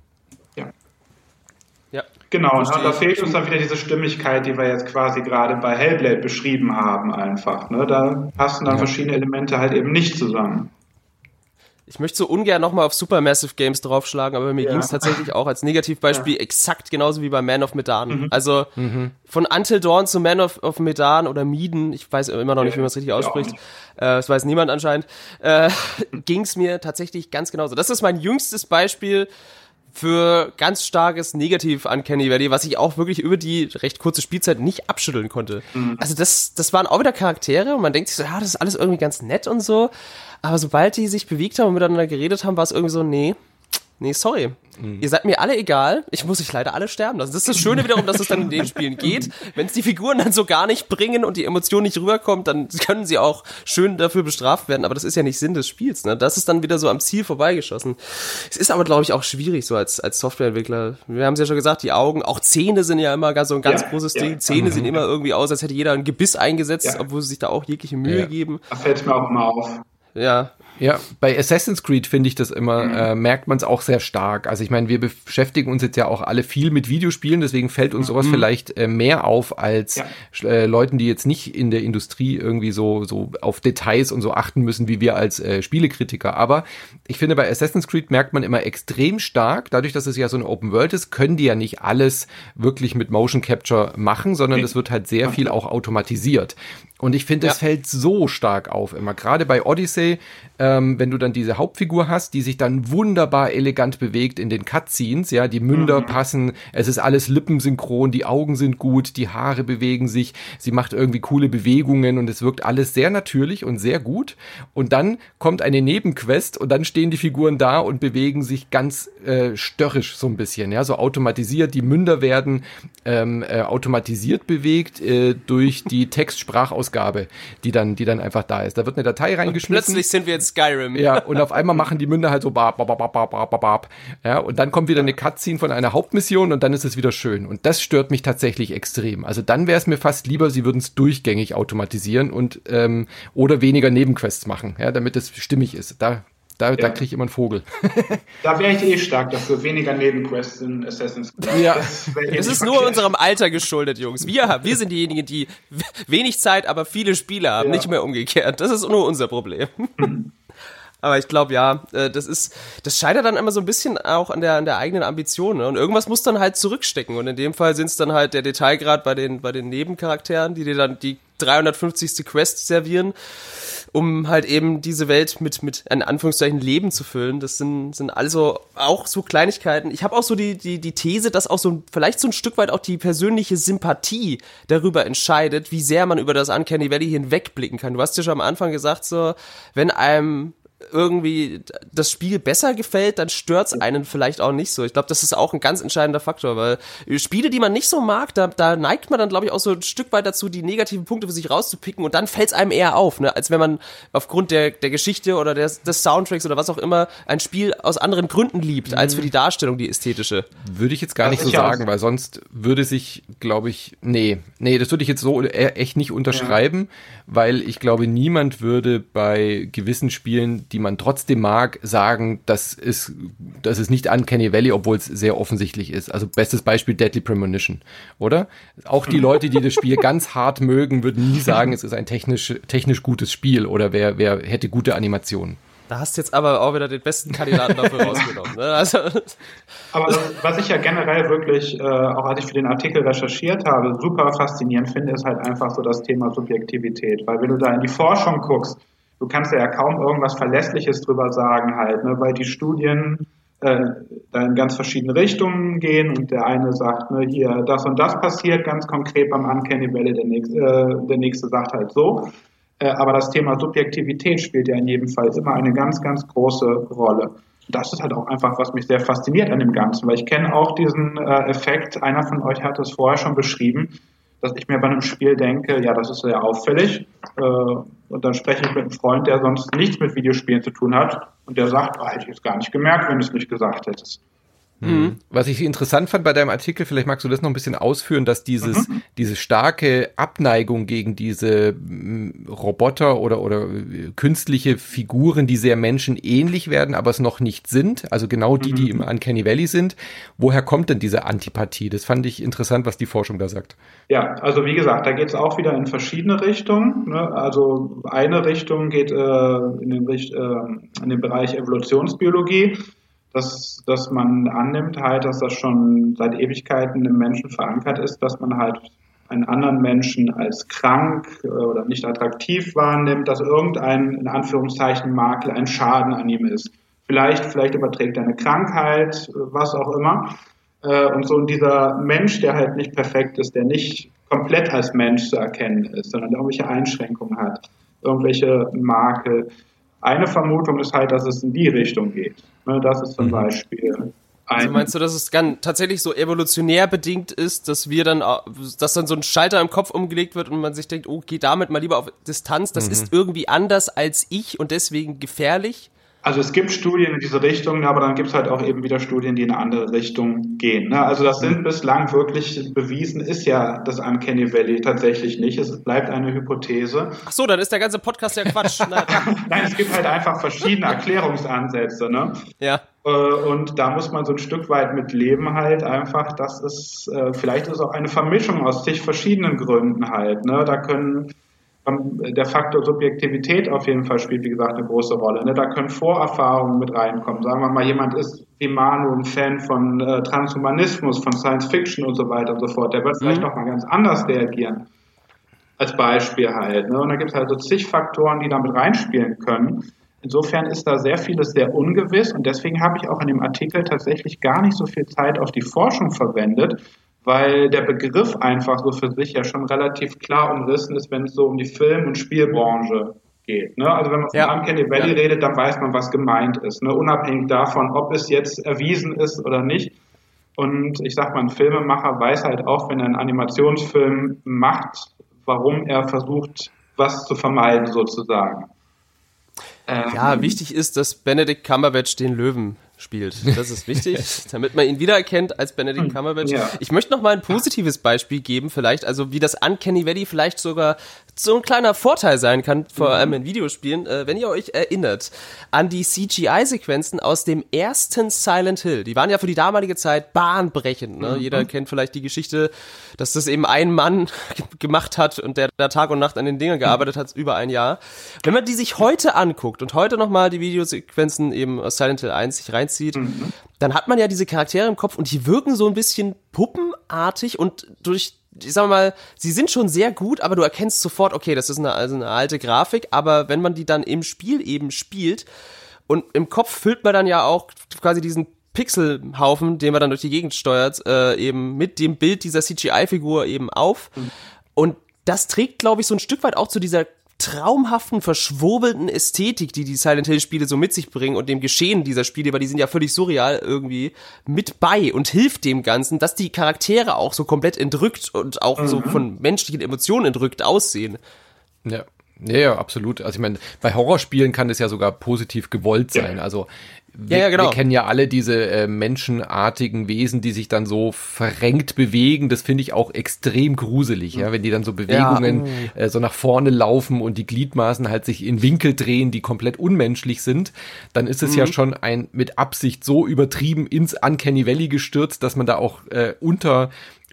Genau, und da fehlt uns dann wieder diese Stimmigkeit, die wir jetzt quasi gerade bei Hellblade beschrieben haben, einfach. Ne? Da passen dann ja. verschiedene Elemente halt eben nicht zusammen. Ich möchte so ungern nochmal auf Supermassive Games draufschlagen, aber mir ja. ging es tatsächlich auch als Negativbeispiel ja. exakt genauso wie bei Man of Medan. Mhm. Also mhm. von Until Dawn zu Man of, of Medan oder Mieden, ich weiß immer noch nicht, wie man es richtig ausspricht, äh, das weiß niemand anscheinend, äh, ging es mir tatsächlich ganz genauso. Das ist mein jüngstes Beispiel für ganz starkes Negativ an Kenny Valley, was ich auch wirklich über die recht kurze Spielzeit nicht abschütteln konnte. Mhm. Also das, das waren auch wieder Charaktere und man denkt sich so, ja, das ist alles irgendwie ganz nett und so. Aber sobald die sich bewegt haben und miteinander geredet haben, war es irgendwie so, nee, nee, sorry. Mhm. Ihr seid mir alle egal. Ich muss euch leider alle sterben lassen. Das ist das Schöne wiederum, dass es dann in den Spielen geht. Wenn es die Figuren dann so gar nicht bringen und die Emotion nicht rüberkommt, dann können sie auch schön dafür bestraft werden. Aber das ist ja nicht Sinn des Spiels. Ne? Das ist dann wieder so am Ziel vorbeigeschossen. Es ist aber, glaube ich, auch schwierig so als, als Softwareentwickler. Wir haben es ja schon gesagt, die Augen, auch Zähne sind ja immer so ein ganz ja, großes ja. Ding. Zähne mhm. sehen immer irgendwie aus, als hätte jeder ein Gebiss eingesetzt, ja. obwohl sie sich da auch jegliche Mühe geben. Da fällt mir auch mal auf. Ja, Ja, bei Assassin's Creed finde ich das immer, mhm. äh, merkt man es auch sehr stark. Also ich meine, wir beschäftigen uns jetzt ja auch alle viel mit Videospielen, deswegen fällt uns sowas mhm. vielleicht äh, mehr auf als ja. äh, Leuten, die jetzt nicht in der Industrie irgendwie so, so auf Details und so achten müssen, wie wir als äh, Spielekritiker. Aber ich finde, bei Assassin's Creed merkt man immer extrem stark, dadurch, dass es ja so eine Open World ist, können die ja nicht alles wirklich mit Motion Capture machen, sondern es wird halt sehr viel auch automatisiert. Und ich finde, es ja. fällt so stark auf immer. Gerade bei Odyssey, ähm, wenn du dann diese Hauptfigur hast, die sich dann wunderbar elegant bewegt in den Cutscenes, ja, die Münder mhm. passen, es ist alles lippensynchron, die Augen sind gut, die Haare bewegen sich, sie macht irgendwie coole Bewegungen und es wirkt alles sehr natürlich und sehr gut. Und dann kommt eine Nebenquest und dann stehen die Figuren da und bewegen sich ganz äh, störrisch so ein bisschen, ja, so automatisiert. Die Münder werden ähm, äh, automatisiert bewegt äh, durch die Textsprachausgabe Ausgabe, die dann, die dann einfach da ist. Da wird eine Datei reingeschmissen. Und plötzlich sind wir in Skyrim. Ja, und auf einmal machen die Münder halt so bap, bap, bap, bap, bap, bap. Ja, und dann kommt wieder eine Cutscene von einer Hauptmission und dann ist es wieder schön. Und das stört mich tatsächlich extrem. Also dann wäre es mir fast lieber, sie würden es durchgängig automatisieren und ähm, oder weniger Nebenquests machen, ja, damit es stimmig ist. Da da, ja. da kriege ich immer einen Vogel. da wäre ich eh stark dafür. Weniger Nebenquests in Assassin's Creed. Ja. Das, das ist nur unserem Alter geschuldet, Jungs. Wir, wir sind diejenigen, die wenig Zeit, aber viele Spiele haben, ja. nicht mehr umgekehrt. Das ist nur unser Problem. Aber ich glaube, ja, äh, das ist, das scheitert dann immer so ein bisschen auch an der, an der eigenen Ambition. Ne? Und irgendwas muss dann halt zurückstecken. Und in dem Fall sind es dann halt der Detailgrad bei den, bei den Nebencharakteren, die dir dann die 350. Quest servieren um halt eben diese Welt mit, mit in Anführungszeichen Leben zu füllen. Das sind, sind also auch so Kleinigkeiten. Ich habe auch so die, die, die These, dass auch so vielleicht so ein Stück weit auch die persönliche Sympathie darüber entscheidet, wie sehr man über das Uncanny Valley hinwegblicken kann. Du hast ja schon am Anfang gesagt, so, wenn einem irgendwie das Spiel besser gefällt, dann stört's einen vielleicht auch nicht so. Ich glaube, das ist auch ein ganz entscheidender Faktor, weil Spiele, die man nicht so mag, da, da neigt man dann, glaube ich, auch so ein Stück weit dazu, die negativen Punkte für sich rauszupicken und dann fällt's einem eher auf, ne? als wenn man aufgrund der, der Geschichte oder des, des Soundtracks oder was auch immer ein Spiel aus anderen Gründen liebt, als für die Darstellung, die ästhetische. Würde ich jetzt gar nicht so sagen, weil sonst würde sich, glaube ich, nee, nee, das würde ich jetzt so e-, echt nicht unterschreiben, ja. weil ich glaube, niemand würde bei gewissen Spielen die man trotzdem mag, sagen, das ist, das ist nicht Uncanny Valley, obwohl es sehr offensichtlich ist. Also bestes Beispiel Deadly Premonition, oder? Auch die Leute, die das Spiel ganz hart mögen, würden nie sagen, es ist ein technisch, technisch gutes Spiel oder wer, wer hätte gute Animationen. Da hast du jetzt aber auch wieder den besten Kandidaten dafür rausgenommen. Ne? Also. Aber was ich ja generell wirklich, äh, auch als ich für den Artikel recherchiert habe, super faszinierend finde, ist halt einfach so das Thema Subjektivität. Weil wenn du da in die Forschung guckst, du kannst ja kaum irgendwas Verlässliches drüber sagen halt, ne, weil die Studien äh, da in ganz verschiedene Richtungen gehen und der eine sagt, ne, hier das und das passiert ganz konkret beim Uncanny Valley, der nächste, äh, der nächste sagt halt so. Äh, aber das Thema Subjektivität spielt ja in jedem Fall immer eine ganz, ganz große Rolle. Das ist halt auch einfach, was mich sehr fasziniert an dem Ganzen, weil ich kenne auch diesen äh, Effekt, einer von euch hat es vorher schon beschrieben, dass ich mir bei einem Spiel denke, ja, das ist sehr auffällig. Äh, und dann spreche ich mit einem Freund, der sonst nichts mit Videospielen zu tun hat. Und der sagt, oh, hätte ich jetzt gar nicht gemerkt, wenn du es nicht gesagt hättest. Mhm. Was ich interessant fand bei deinem Artikel, vielleicht magst du das noch ein bisschen ausführen, dass dieses, mhm. diese starke Abneigung gegen diese mm, Roboter oder, oder äh, künstliche Figuren, die sehr menschenähnlich werden, aber es noch nicht sind, also genau die, mhm. die im Uncanny Valley sind. Woher kommt denn diese Antipathie? Das fand ich interessant, was die Forschung da sagt. Ja, also wie gesagt, da geht es auch wieder in verschiedene Richtungen. Ne? Also eine Richtung geht äh, in, den, äh, in den Bereich Evolutionsbiologie dass, dass man annimmt halt, dass das schon seit Ewigkeiten im Menschen verankert ist, dass man halt einen anderen Menschen als krank äh, oder nicht attraktiv wahrnimmt, dass irgendein, in Anführungszeichen, Makel, ein Schaden an ihm ist. Vielleicht, vielleicht überträgt er eine Krankheit, was auch immer. Äh, und so dieser Mensch, der halt nicht perfekt ist, der nicht komplett als Mensch zu erkennen ist, sondern irgendwelche Einschränkungen hat, irgendwelche Makel, eine Vermutung ist halt, dass es in die Richtung geht. Ne, das ist zum mhm. Beispiel also meinst du, dass es ganz tatsächlich so evolutionär bedingt ist, dass wir dann, dass dann so ein Schalter im Kopf umgelegt wird und man sich denkt, oh, geh damit mal lieber auf Distanz, das mhm. ist irgendwie anders als ich und deswegen gefährlich? Also es gibt Studien in diese Richtung, aber dann gibt es halt auch eben wieder Studien, die in eine andere Richtung gehen. Ne? Also das sind bislang wirklich bewiesen, ist ja das Uncanny Valley tatsächlich nicht. Es bleibt eine Hypothese. Ach so, dann ist der ganze Podcast ja Quatsch. Nein, es gibt halt einfach verschiedene Erklärungsansätze. Ne? Ja. Äh, und da muss man so ein Stück weit mit leben halt einfach, dass es, äh, vielleicht ist es auch eine Vermischung aus zig verschiedenen Gründen halt. Ne? Da können der Faktor Subjektivität auf jeden Fall spielt, wie gesagt, eine große Rolle. Ne? Da können Vorerfahrungen mit reinkommen. Sagen wir mal, jemand ist wie Manu ein Fan von äh, Transhumanismus, von Science Fiction und so weiter und so fort. Der wird mhm. vielleicht nochmal ganz anders reagieren. Als Beispiel halt. Ne? Und da gibt es halt so zig Faktoren, die da mit reinspielen können. Insofern ist da sehr vieles sehr ungewiss und deswegen habe ich auch in dem Artikel tatsächlich gar nicht so viel Zeit auf die Forschung verwendet, weil der Begriff einfach so für sich ja schon relativ klar umrissen ist, wenn es so um die Film- und Spielbranche geht. Ne? Also wenn man von ja. Uncanny Valley ja. redet, dann weiß man, was gemeint ist, ne? unabhängig davon, ob es jetzt erwiesen ist oder nicht. Und ich sag mal, ein Filmemacher weiß halt auch, wenn er einen Animationsfilm macht, warum er versucht, was zu vermeiden sozusagen. Ähm, ja, wichtig ist, dass Benedict Cumberbatch den Löwen spielt. Das ist wichtig, damit man ihn wiedererkennt als Benedict Cumberbatch. Ja. Ich möchte noch mal ein positives Beispiel geben, vielleicht, also wie das Uncanny Valley vielleicht sogar so ein kleiner Vorteil sein kann, vor mhm. allem in Videospielen, äh, wenn ihr euch erinnert an die CGI-Sequenzen aus dem ersten Silent Hill. Die waren ja für die damalige Zeit bahnbrechend. Ne? Mhm. Jeder kennt vielleicht die Geschichte, dass das eben ein Mann gemacht hat und der da Tag und Nacht an den Dingen gearbeitet hat, über ein Jahr. Wenn man die sich heute anguckt und heute nochmal die Videosequenzen eben aus Silent Hill 1 sich reinzieht, mhm. dann hat man ja diese Charaktere im Kopf und die wirken so ein bisschen puppenartig und durch ich sag mal, sie sind schon sehr gut, aber du erkennst sofort, okay, das ist eine, also eine alte Grafik, aber wenn man die dann im Spiel eben spielt und im Kopf füllt man dann ja auch quasi diesen Pixelhaufen, den man dann durch die Gegend steuert, äh, eben mit dem Bild dieser CGI-Figur eben auf. Mhm. Und das trägt, glaube ich, so ein Stück weit auch zu dieser traumhaften, verschwurbelten Ästhetik, die die Silent Hill Spiele so mit sich bringen und dem Geschehen dieser Spiele, weil die sind ja völlig surreal irgendwie mit bei und hilft dem Ganzen, dass die Charaktere auch so komplett entrückt und auch mhm. so von menschlichen Emotionen entrückt aussehen. Ja. Ja, ja, absolut. Also ich meine, bei Horrorspielen kann es ja sogar positiv gewollt sein. Also wir, ja, ja, genau. wir kennen ja alle diese äh, menschenartigen Wesen, die sich dann so verrenkt bewegen. Das finde ich auch extrem gruselig, ja, wenn die dann so Bewegungen ja. äh, so nach vorne laufen und die Gliedmaßen halt sich in Winkel drehen, die komplett unmenschlich sind. Dann ist es mhm. ja schon ein mit Absicht so übertrieben ins Uncanny Valley gestürzt, dass man da auch äh, unter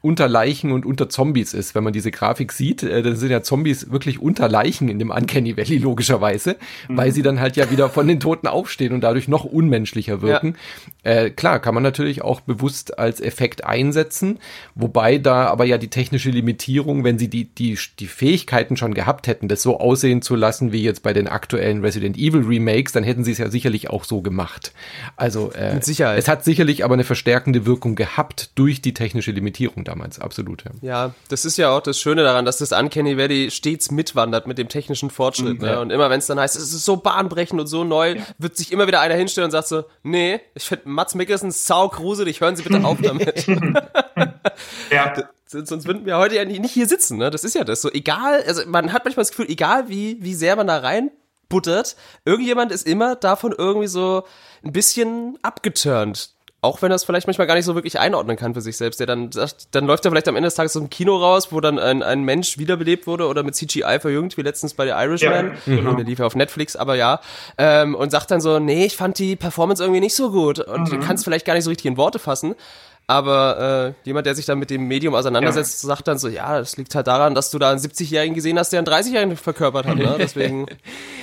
unter Leichen und unter Zombies ist. Wenn man diese Grafik sieht, äh, dann sind ja Zombies wirklich unter Leichen in dem Uncanny Valley logischerweise, mhm. weil sie dann halt ja wieder von den Toten aufstehen und dadurch noch unmenschlicher wirken. Ja. Äh, klar, kann man natürlich auch bewusst als Effekt einsetzen, wobei da aber ja die technische Limitierung, wenn sie die, die, die Fähigkeiten schon gehabt hätten, das so aussehen zu lassen wie jetzt bei den aktuellen Resident Evil Remakes, dann hätten sie es ja sicherlich auch so gemacht. Also äh, es hat sicherlich aber eine verstärkende Wirkung gehabt durch die technische Limitierung damals, absolut. Ja. ja, das ist ja auch das Schöne daran, dass das Uncanny Valley stets mitwandert mit dem technischen Fortschritt. Mhm, ne? Und immer wenn es dann heißt, es ist so bahnbrechend und so neu, ja. wird sich immer wieder einer hinstellen und sagt so, nee, ich finde Mats Mikkelsen sau gruselig, hören Sie bitte auf damit. ja. Sonst würden wir heute ja nicht hier sitzen, ne? Das ist ja das. So egal, also man hat manchmal das Gefühl, egal wie, wie sehr man da rein buttert, irgendjemand ist immer davon irgendwie so ein bisschen abgeturnt auch wenn er es vielleicht manchmal gar nicht so wirklich einordnen kann für sich selbst. Der dann sagt, dann läuft er vielleicht am Ende des Tages so ein Kino raus, wo dann ein, ein Mensch wiederbelebt wurde oder mit CGI verjüngt, wie letztens bei der Irishman. Ja, genau. Der lief ja auf Netflix, aber ja. Ähm, und sagt dann so, nee, ich fand die Performance irgendwie nicht so gut. Und mhm. du kannst vielleicht gar nicht so richtig in Worte fassen. Aber äh, jemand, der sich dann mit dem Medium auseinandersetzt, ja. sagt dann so, ja, das liegt halt daran, dass du da einen 70-Jährigen gesehen hast, der einen 30-Jährigen verkörpert hat. Ne? Deswegen.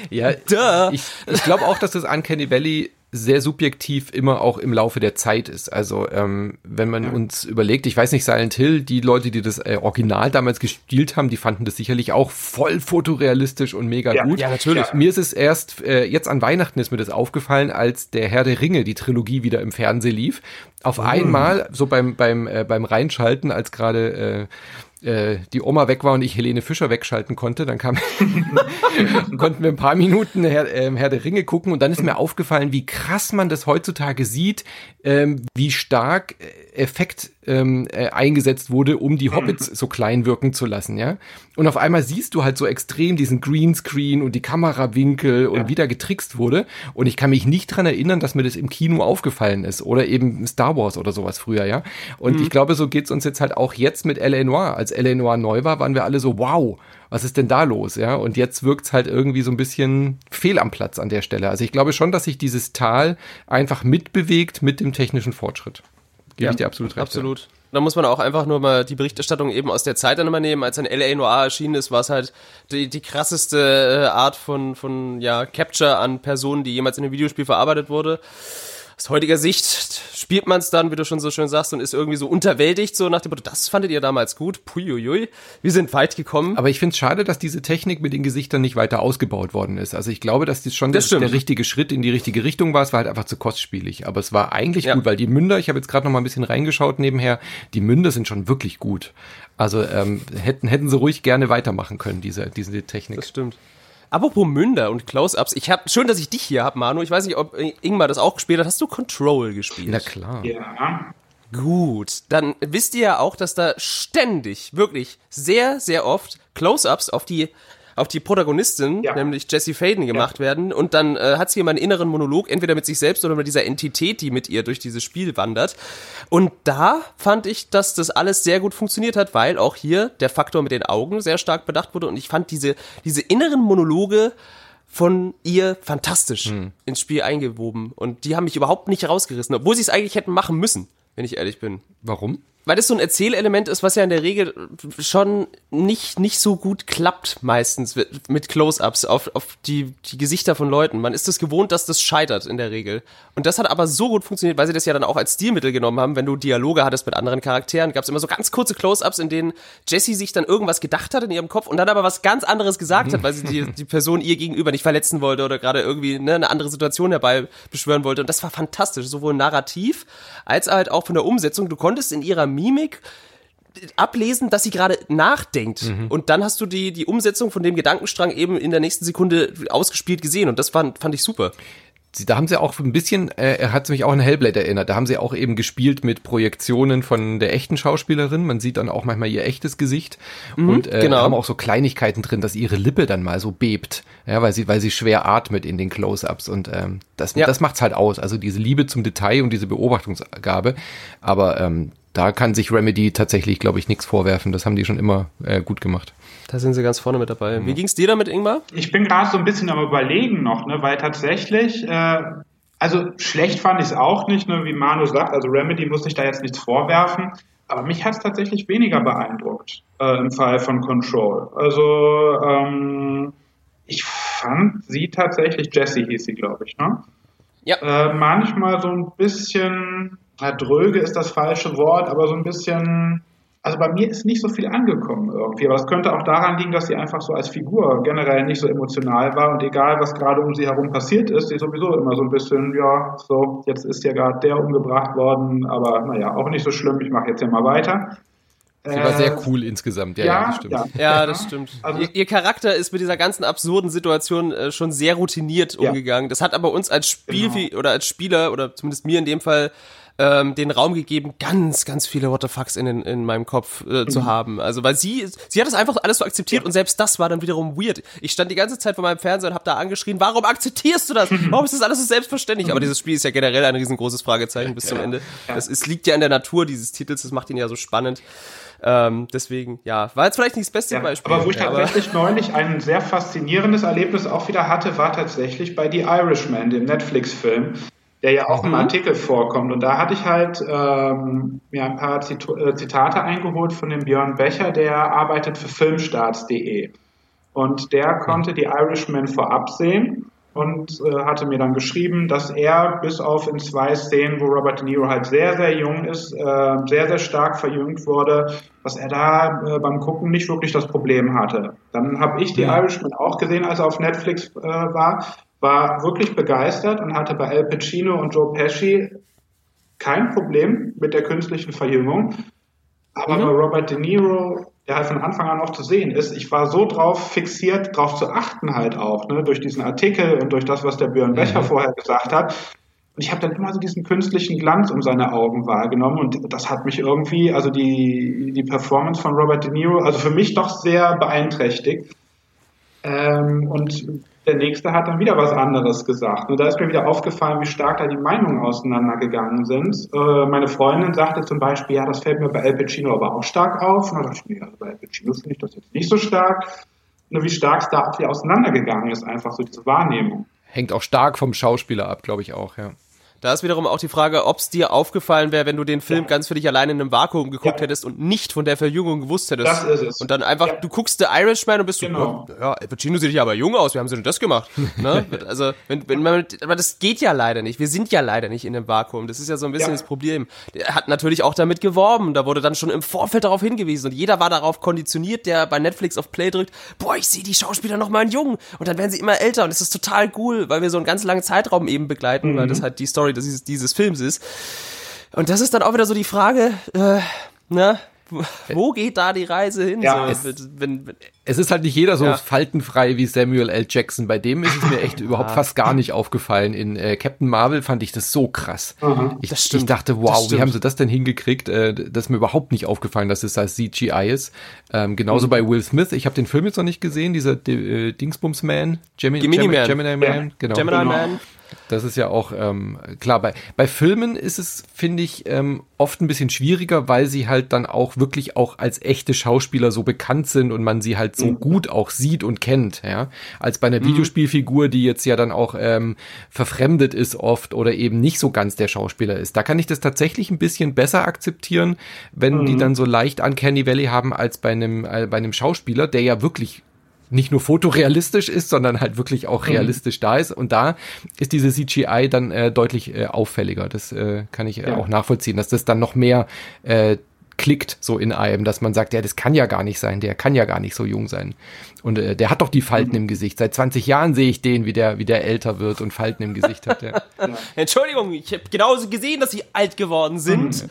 ja, Duh. ich, ich glaube auch, dass das Uncanny Valley sehr subjektiv immer auch im Laufe der Zeit ist. Also ähm, wenn man ja. uns überlegt, ich weiß nicht, Silent Hill, die Leute, die das äh, Original damals gespielt haben, die fanden das sicherlich auch voll fotorealistisch und mega ja. gut. Ja, natürlich. Ja. Mir ist es erst äh, jetzt an Weihnachten ist mir das aufgefallen, als der Herr der Ringe, die Trilogie wieder im Fernsehen lief. Auf mhm. einmal, so beim beim äh, beim Reinschalten, als gerade äh, äh, die Oma weg war und ich Helene Fischer wegschalten konnte, dann kam konnten wir ein paar Minuten Herr, äh, Herr der Ringe gucken und dann ist mir aufgefallen, wie krass man das heutzutage sieht, ähm, wie stark äh, Effekt ähm, äh, eingesetzt wurde, um die Hobbits so klein wirken zu lassen, ja. Und auf einmal siehst du halt so extrem diesen Greenscreen und die Kamerawinkel und ja. wie da getrickst wurde. Und ich kann mich nicht dran erinnern, dass mir das im Kino aufgefallen ist oder eben Star Wars oder sowas früher, ja. Und mhm. ich glaube, so geht's uns jetzt halt auch jetzt mit L.A. Noir. Als L.A. Noir neu war, waren wir alle so, wow, was ist denn da los, ja? Und jetzt wirkt's halt irgendwie so ein bisschen fehl am Platz an der Stelle. Also ich glaube schon, dass sich dieses Tal einfach mitbewegt mit dem technischen Fortschritt. Gebe ja, ich dir absolut recht. Absolut. Ja. Da muss man auch einfach nur mal die Berichterstattung eben aus der Zeit dann immer nehmen. Als ein LA Noir erschienen ist, war es halt die, die krasseste äh, Art von, von ja, Capture an Personen, die jemals in einem Videospiel verarbeitet wurde aus heutiger Sicht spielt man es dann, wie du schon so schön sagst, und ist irgendwie so unterwältigt, so nach dem Motto, das fandet ihr damals gut, puiuiui, wir sind weit gekommen. Aber ich finde es schade, dass diese Technik mit den Gesichtern nicht weiter ausgebaut worden ist. Also ich glaube, dass das schon das der, der, richtige Schritt in die richtige Richtung war. Es war halt einfach zu kostspielig. Aber es war eigentlich ja. gut, weil die Münder, ich habe jetzt gerade noch mal ein bisschen reingeschaut nebenher, die Münder sind schon wirklich gut. Also ähm, hätten, hätten sie ruhig gerne weitermachen können, diese, diese Technik. Das stimmt. Apropos Münder und Close-Ups, ich habe schön, dass ich dich hier habe, Manu. Ich weiß nicht, ob Ingmar das auch gespielt hat. Hast du Control gespielt? Na klar. Ja. Gut, dann wisst ihr ja auch, dass da ständig, wirklich sehr, sehr oft Close-Ups auf die auf die Protagonistin, ja. nämlich Jessie Faden, gemacht ja. werden. Und dann äh, hat sie immer einen inneren Monolog, entweder mit sich selbst oder mit dieser Entität, die mit ihr durch dieses Spiel wandert. Und da fand ich, dass das alles sehr gut funktioniert hat, weil auch hier der Faktor mit den Augen sehr stark bedacht wurde. Und ich fand diese, diese inneren Monologe von ihr fantastisch hm. ins Spiel eingewoben. Und die haben mich überhaupt nicht rausgerissen, obwohl sie es eigentlich hätten machen müssen, wenn ich ehrlich bin. Warum? Weil das so ein Erzählelement ist, was ja in der Regel schon nicht, nicht so gut klappt meistens mit Close-Ups auf, auf die, die Gesichter von Leuten. Man ist es das gewohnt, dass das scheitert in der Regel. Und das hat aber so gut funktioniert, weil sie das ja dann auch als Stilmittel genommen haben, wenn du Dialoge hattest mit anderen Charakteren, gab es immer so ganz kurze Close-Ups, in denen Jessie sich dann irgendwas gedacht hat in ihrem Kopf und dann aber was ganz anderes gesagt hat, weil sie die, die Person ihr gegenüber nicht verletzen wollte oder gerade irgendwie ne, eine andere Situation herbei beschwören wollte. Und das war fantastisch, sowohl narrativ als halt auch von der Umsetzung. Du konntest in ihrer Mimik ablesen, dass sie gerade nachdenkt. Mhm. Und dann hast du die, die Umsetzung von dem Gedankenstrang eben in der nächsten Sekunde ausgespielt gesehen. Und das fand, fand ich super da haben sie auch ein bisschen, äh, er hat mich auch an Hellblade erinnert, da haben sie auch eben gespielt mit Projektionen von der echten Schauspielerin, man sieht dann auch manchmal ihr echtes Gesicht mhm, und äh, genau. haben auch so Kleinigkeiten drin, dass ihre Lippe dann mal so bebt, ja, weil sie, weil sie schwer atmet in den Close-Ups und ähm, das, ja. das macht's halt aus, also diese Liebe zum Detail und diese Beobachtungsgabe, aber ähm, da kann sich Remedy tatsächlich, glaube ich, nichts vorwerfen, das haben die schon immer äh, gut gemacht. Da sind sie ganz vorne mit dabei. Wie ging's dir damit, Ingmar? Ich bin gerade so ein bisschen am überlegen noch, ne, weil tatsächlich, äh, also schlecht fand ich es auch nicht, ne, wie Manu sagt, also Remedy muss sich da jetzt nichts vorwerfen, aber mich hat es tatsächlich weniger beeindruckt äh, im Fall von Control. Also ähm, ich fand sie tatsächlich, Jessie hieß sie, glaube ich, ne? Ja. Äh, manchmal so ein bisschen, na, dröge ist das falsche Wort, aber so ein bisschen also bei mir ist nicht so viel angekommen irgendwie. Aber es könnte auch daran liegen, dass sie einfach so als Figur generell nicht so emotional war und egal, was gerade um sie herum passiert ist, sie sowieso immer so ein bisschen, ja, so, jetzt ist ja gerade der umgebracht worden, aber naja, auch nicht so schlimm, ich mache jetzt ja mal weiter. Sie war sehr äh, cool insgesamt, ja, ja, ja das stimmt. Ja, ja das stimmt. Also, ihr, ihr, Charakter ist mit dieser ganzen absurden Situation äh, schon sehr routiniert umgegangen. Das hat aber uns als Spiel genau. oder als Spieler oder zumindest mir in dem Fall ähm, den Raum gegeben, ganz, ganz viele What the fucks in, in meinem Kopf äh, zu mhm. haben. Also weil sie, sie hat das einfach alles so akzeptiert ja. und selbst das war dann wiederum weird. Ich stand die ganze Zeit vor meinem Fernseher und habe da angeschrien, warum akzeptierst du das? Warum ist das alles so selbstverständlich? Aber dieses Spiel ist ja generell ein riesengroßes Fragezeichen bis zum Ende. Das ist, liegt ja in der Natur dieses Titels, das macht ihn ja so spannend. Ähm, deswegen, ja, war jetzt vielleicht nicht das beste ja, Beispiel. Aber wo ich tatsächlich neulich ein sehr faszinierendes Erlebnis auch wieder hatte, war tatsächlich bei The Irishman, dem Netflix-Film der ja auch mhm. im Artikel vorkommt. Und da hatte ich halt ähm, mir ein paar Zit äh, Zitate eingeholt von dem Björn Becher, der arbeitet für filmstarts.de. Und der konnte die Irishman vorab sehen und äh, hatte mir dann geschrieben, dass er bis auf in zwei Szenen, wo Robert De Niro halt sehr, sehr jung ist, äh, sehr, sehr stark verjüngt wurde, dass er da äh, beim Gucken nicht wirklich das Problem hatte. Dann habe ich die Irishman auch gesehen, als er auf Netflix äh, war war wirklich begeistert und hatte bei Al Pacino und Joe Pesci kein Problem mit der künstlichen Verjüngung. Aber mhm. bei Robert De Niro, der halt von Anfang an auch zu sehen ist, ich war so drauf fixiert, drauf zu achten halt auch, ne, durch diesen Artikel und durch das, was der Björn Becher mhm. vorher gesagt hat, Und ich habe dann immer so diesen künstlichen Glanz um seine Augen wahrgenommen und das hat mich irgendwie, also die, die Performance von Robert De Niro, also für mich doch sehr beeinträchtigt. Ähm, und der nächste hat dann wieder was anderes gesagt. Und da ist mir wieder aufgefallen, wie stark da die Meinungen auseinandergegangen sind. Äh, meine Freundin sagte zum Beispiel, ja, das fällt mir bei Al Pacino aber auch stark auf. Und da dachte ich mir, also bei Al Pacino finde ich das jetzt nicht so stark. Nur wie stark es da auch wieder auseinandergegangen ist, einfach so diese Wahrnehmung. Hängt auch stark vom Schauspieler ab, glaube ich auch, ja. Da ist wiederum auch die Frage, ob es dir aufgefallen wäre, wenn du den Film ja. ganz für dich alleine in einem Vakuum geguckt ja. hättest und nicht von der Verjüngung gewusst hättest. Das ist es. Und dann einfach, ja. du guckst The Irishman und bist genau. so, ja, Al Pacino sieht ja aber jung aus, wie haben sie denn das gemacht? ne? Also, wenn, wenn man, aber das geht ja leider nicht. Wir sind ja leider nicht in einem Vakuum. Das ist ja so ein bisschen das Problem. Er hat natürlich auch damit geworben. Da wurde dann schon im Vorfeld darauf hingewiesen und jeder war darauf konditioniert, der bei Netflix auf Play drückt, boah, ich sehe die Schauspieler noch mal jung und dann werden sie immer älter und das ist total cool, weil wir so einen ganz langen Zeitraum eben begleiten, mhm. weil das halt die Story dieses, dieses Films ist. Und das ist dann auch wieder so die Frage, äh, ne? Wo geht da die Reise hin? Ja, so, es, wenn, wenn, es, ist halt nicht jeder so ja. faltenfrei wie Samuel L. Jackson. Bei dem ist es mir echt überhaupt fast gar nicht aufgefallen. In äh, Captain Marvel fand ich das so krass. Mhm, ich, ich, dachte, wow, wie haben sie das denn hingekriegt? Äh, das ist mir überhaupt nicht aufgefallen, dass es als CGI ist. Ähm, genauso mhm. bei Will Smith. Ich habe den Film jetzt noch nicht gesehen, dieser äh, Dingsbums Man, Gemini, Gemini Man. Gemini Man, ja. genau. Gemini genau. Man. Das ist ja auch ähm, klar. Bei, bei Filmen ist es, finde ich, ähm, oft ein bisschen schwieriger, weil sie halt dann auch wirklich auch als echte Schauspieler so bekannt sind und man sie halt so mhm. gut auch sieht und kennt, ja, als bei einer mhm. Videospielfigur, die jetzt ja dann auch ähm, verfremdet ist oft oder eben nicht so ganz der Schauspieler ist. Da kann ich das tatsächlich ein bisschen besser akzeptieren, wenn mhm. die dann so leicht Uncanny Valley haben als bei einem äh, bei einem Schauspieler, der ja wirklich nicht nur fotorealistisch ist, sondern halt wirklich auch mhm. realistisch mhm. da ist. Und da ist diese CGI dann äh, deutlich äh, auffälliger. Das äh, kann ich äh, ja. auch nachvollziehen, dass das dann noch mehr äh, klickt so in einem, dass man sagt, ja, das kann ja gar nicht sein, der kann ja gar nicht so jung sein. Und äh, der hat doch die Falten mhm. im Gesicht. Seit 20 Jahren sehe ich den, wie der, wie der älter wird und Falten im Gesicht hat. Ja. Entschuldigung, ich habe genauso gesehen, dass sie alt geworden sind. Mhm.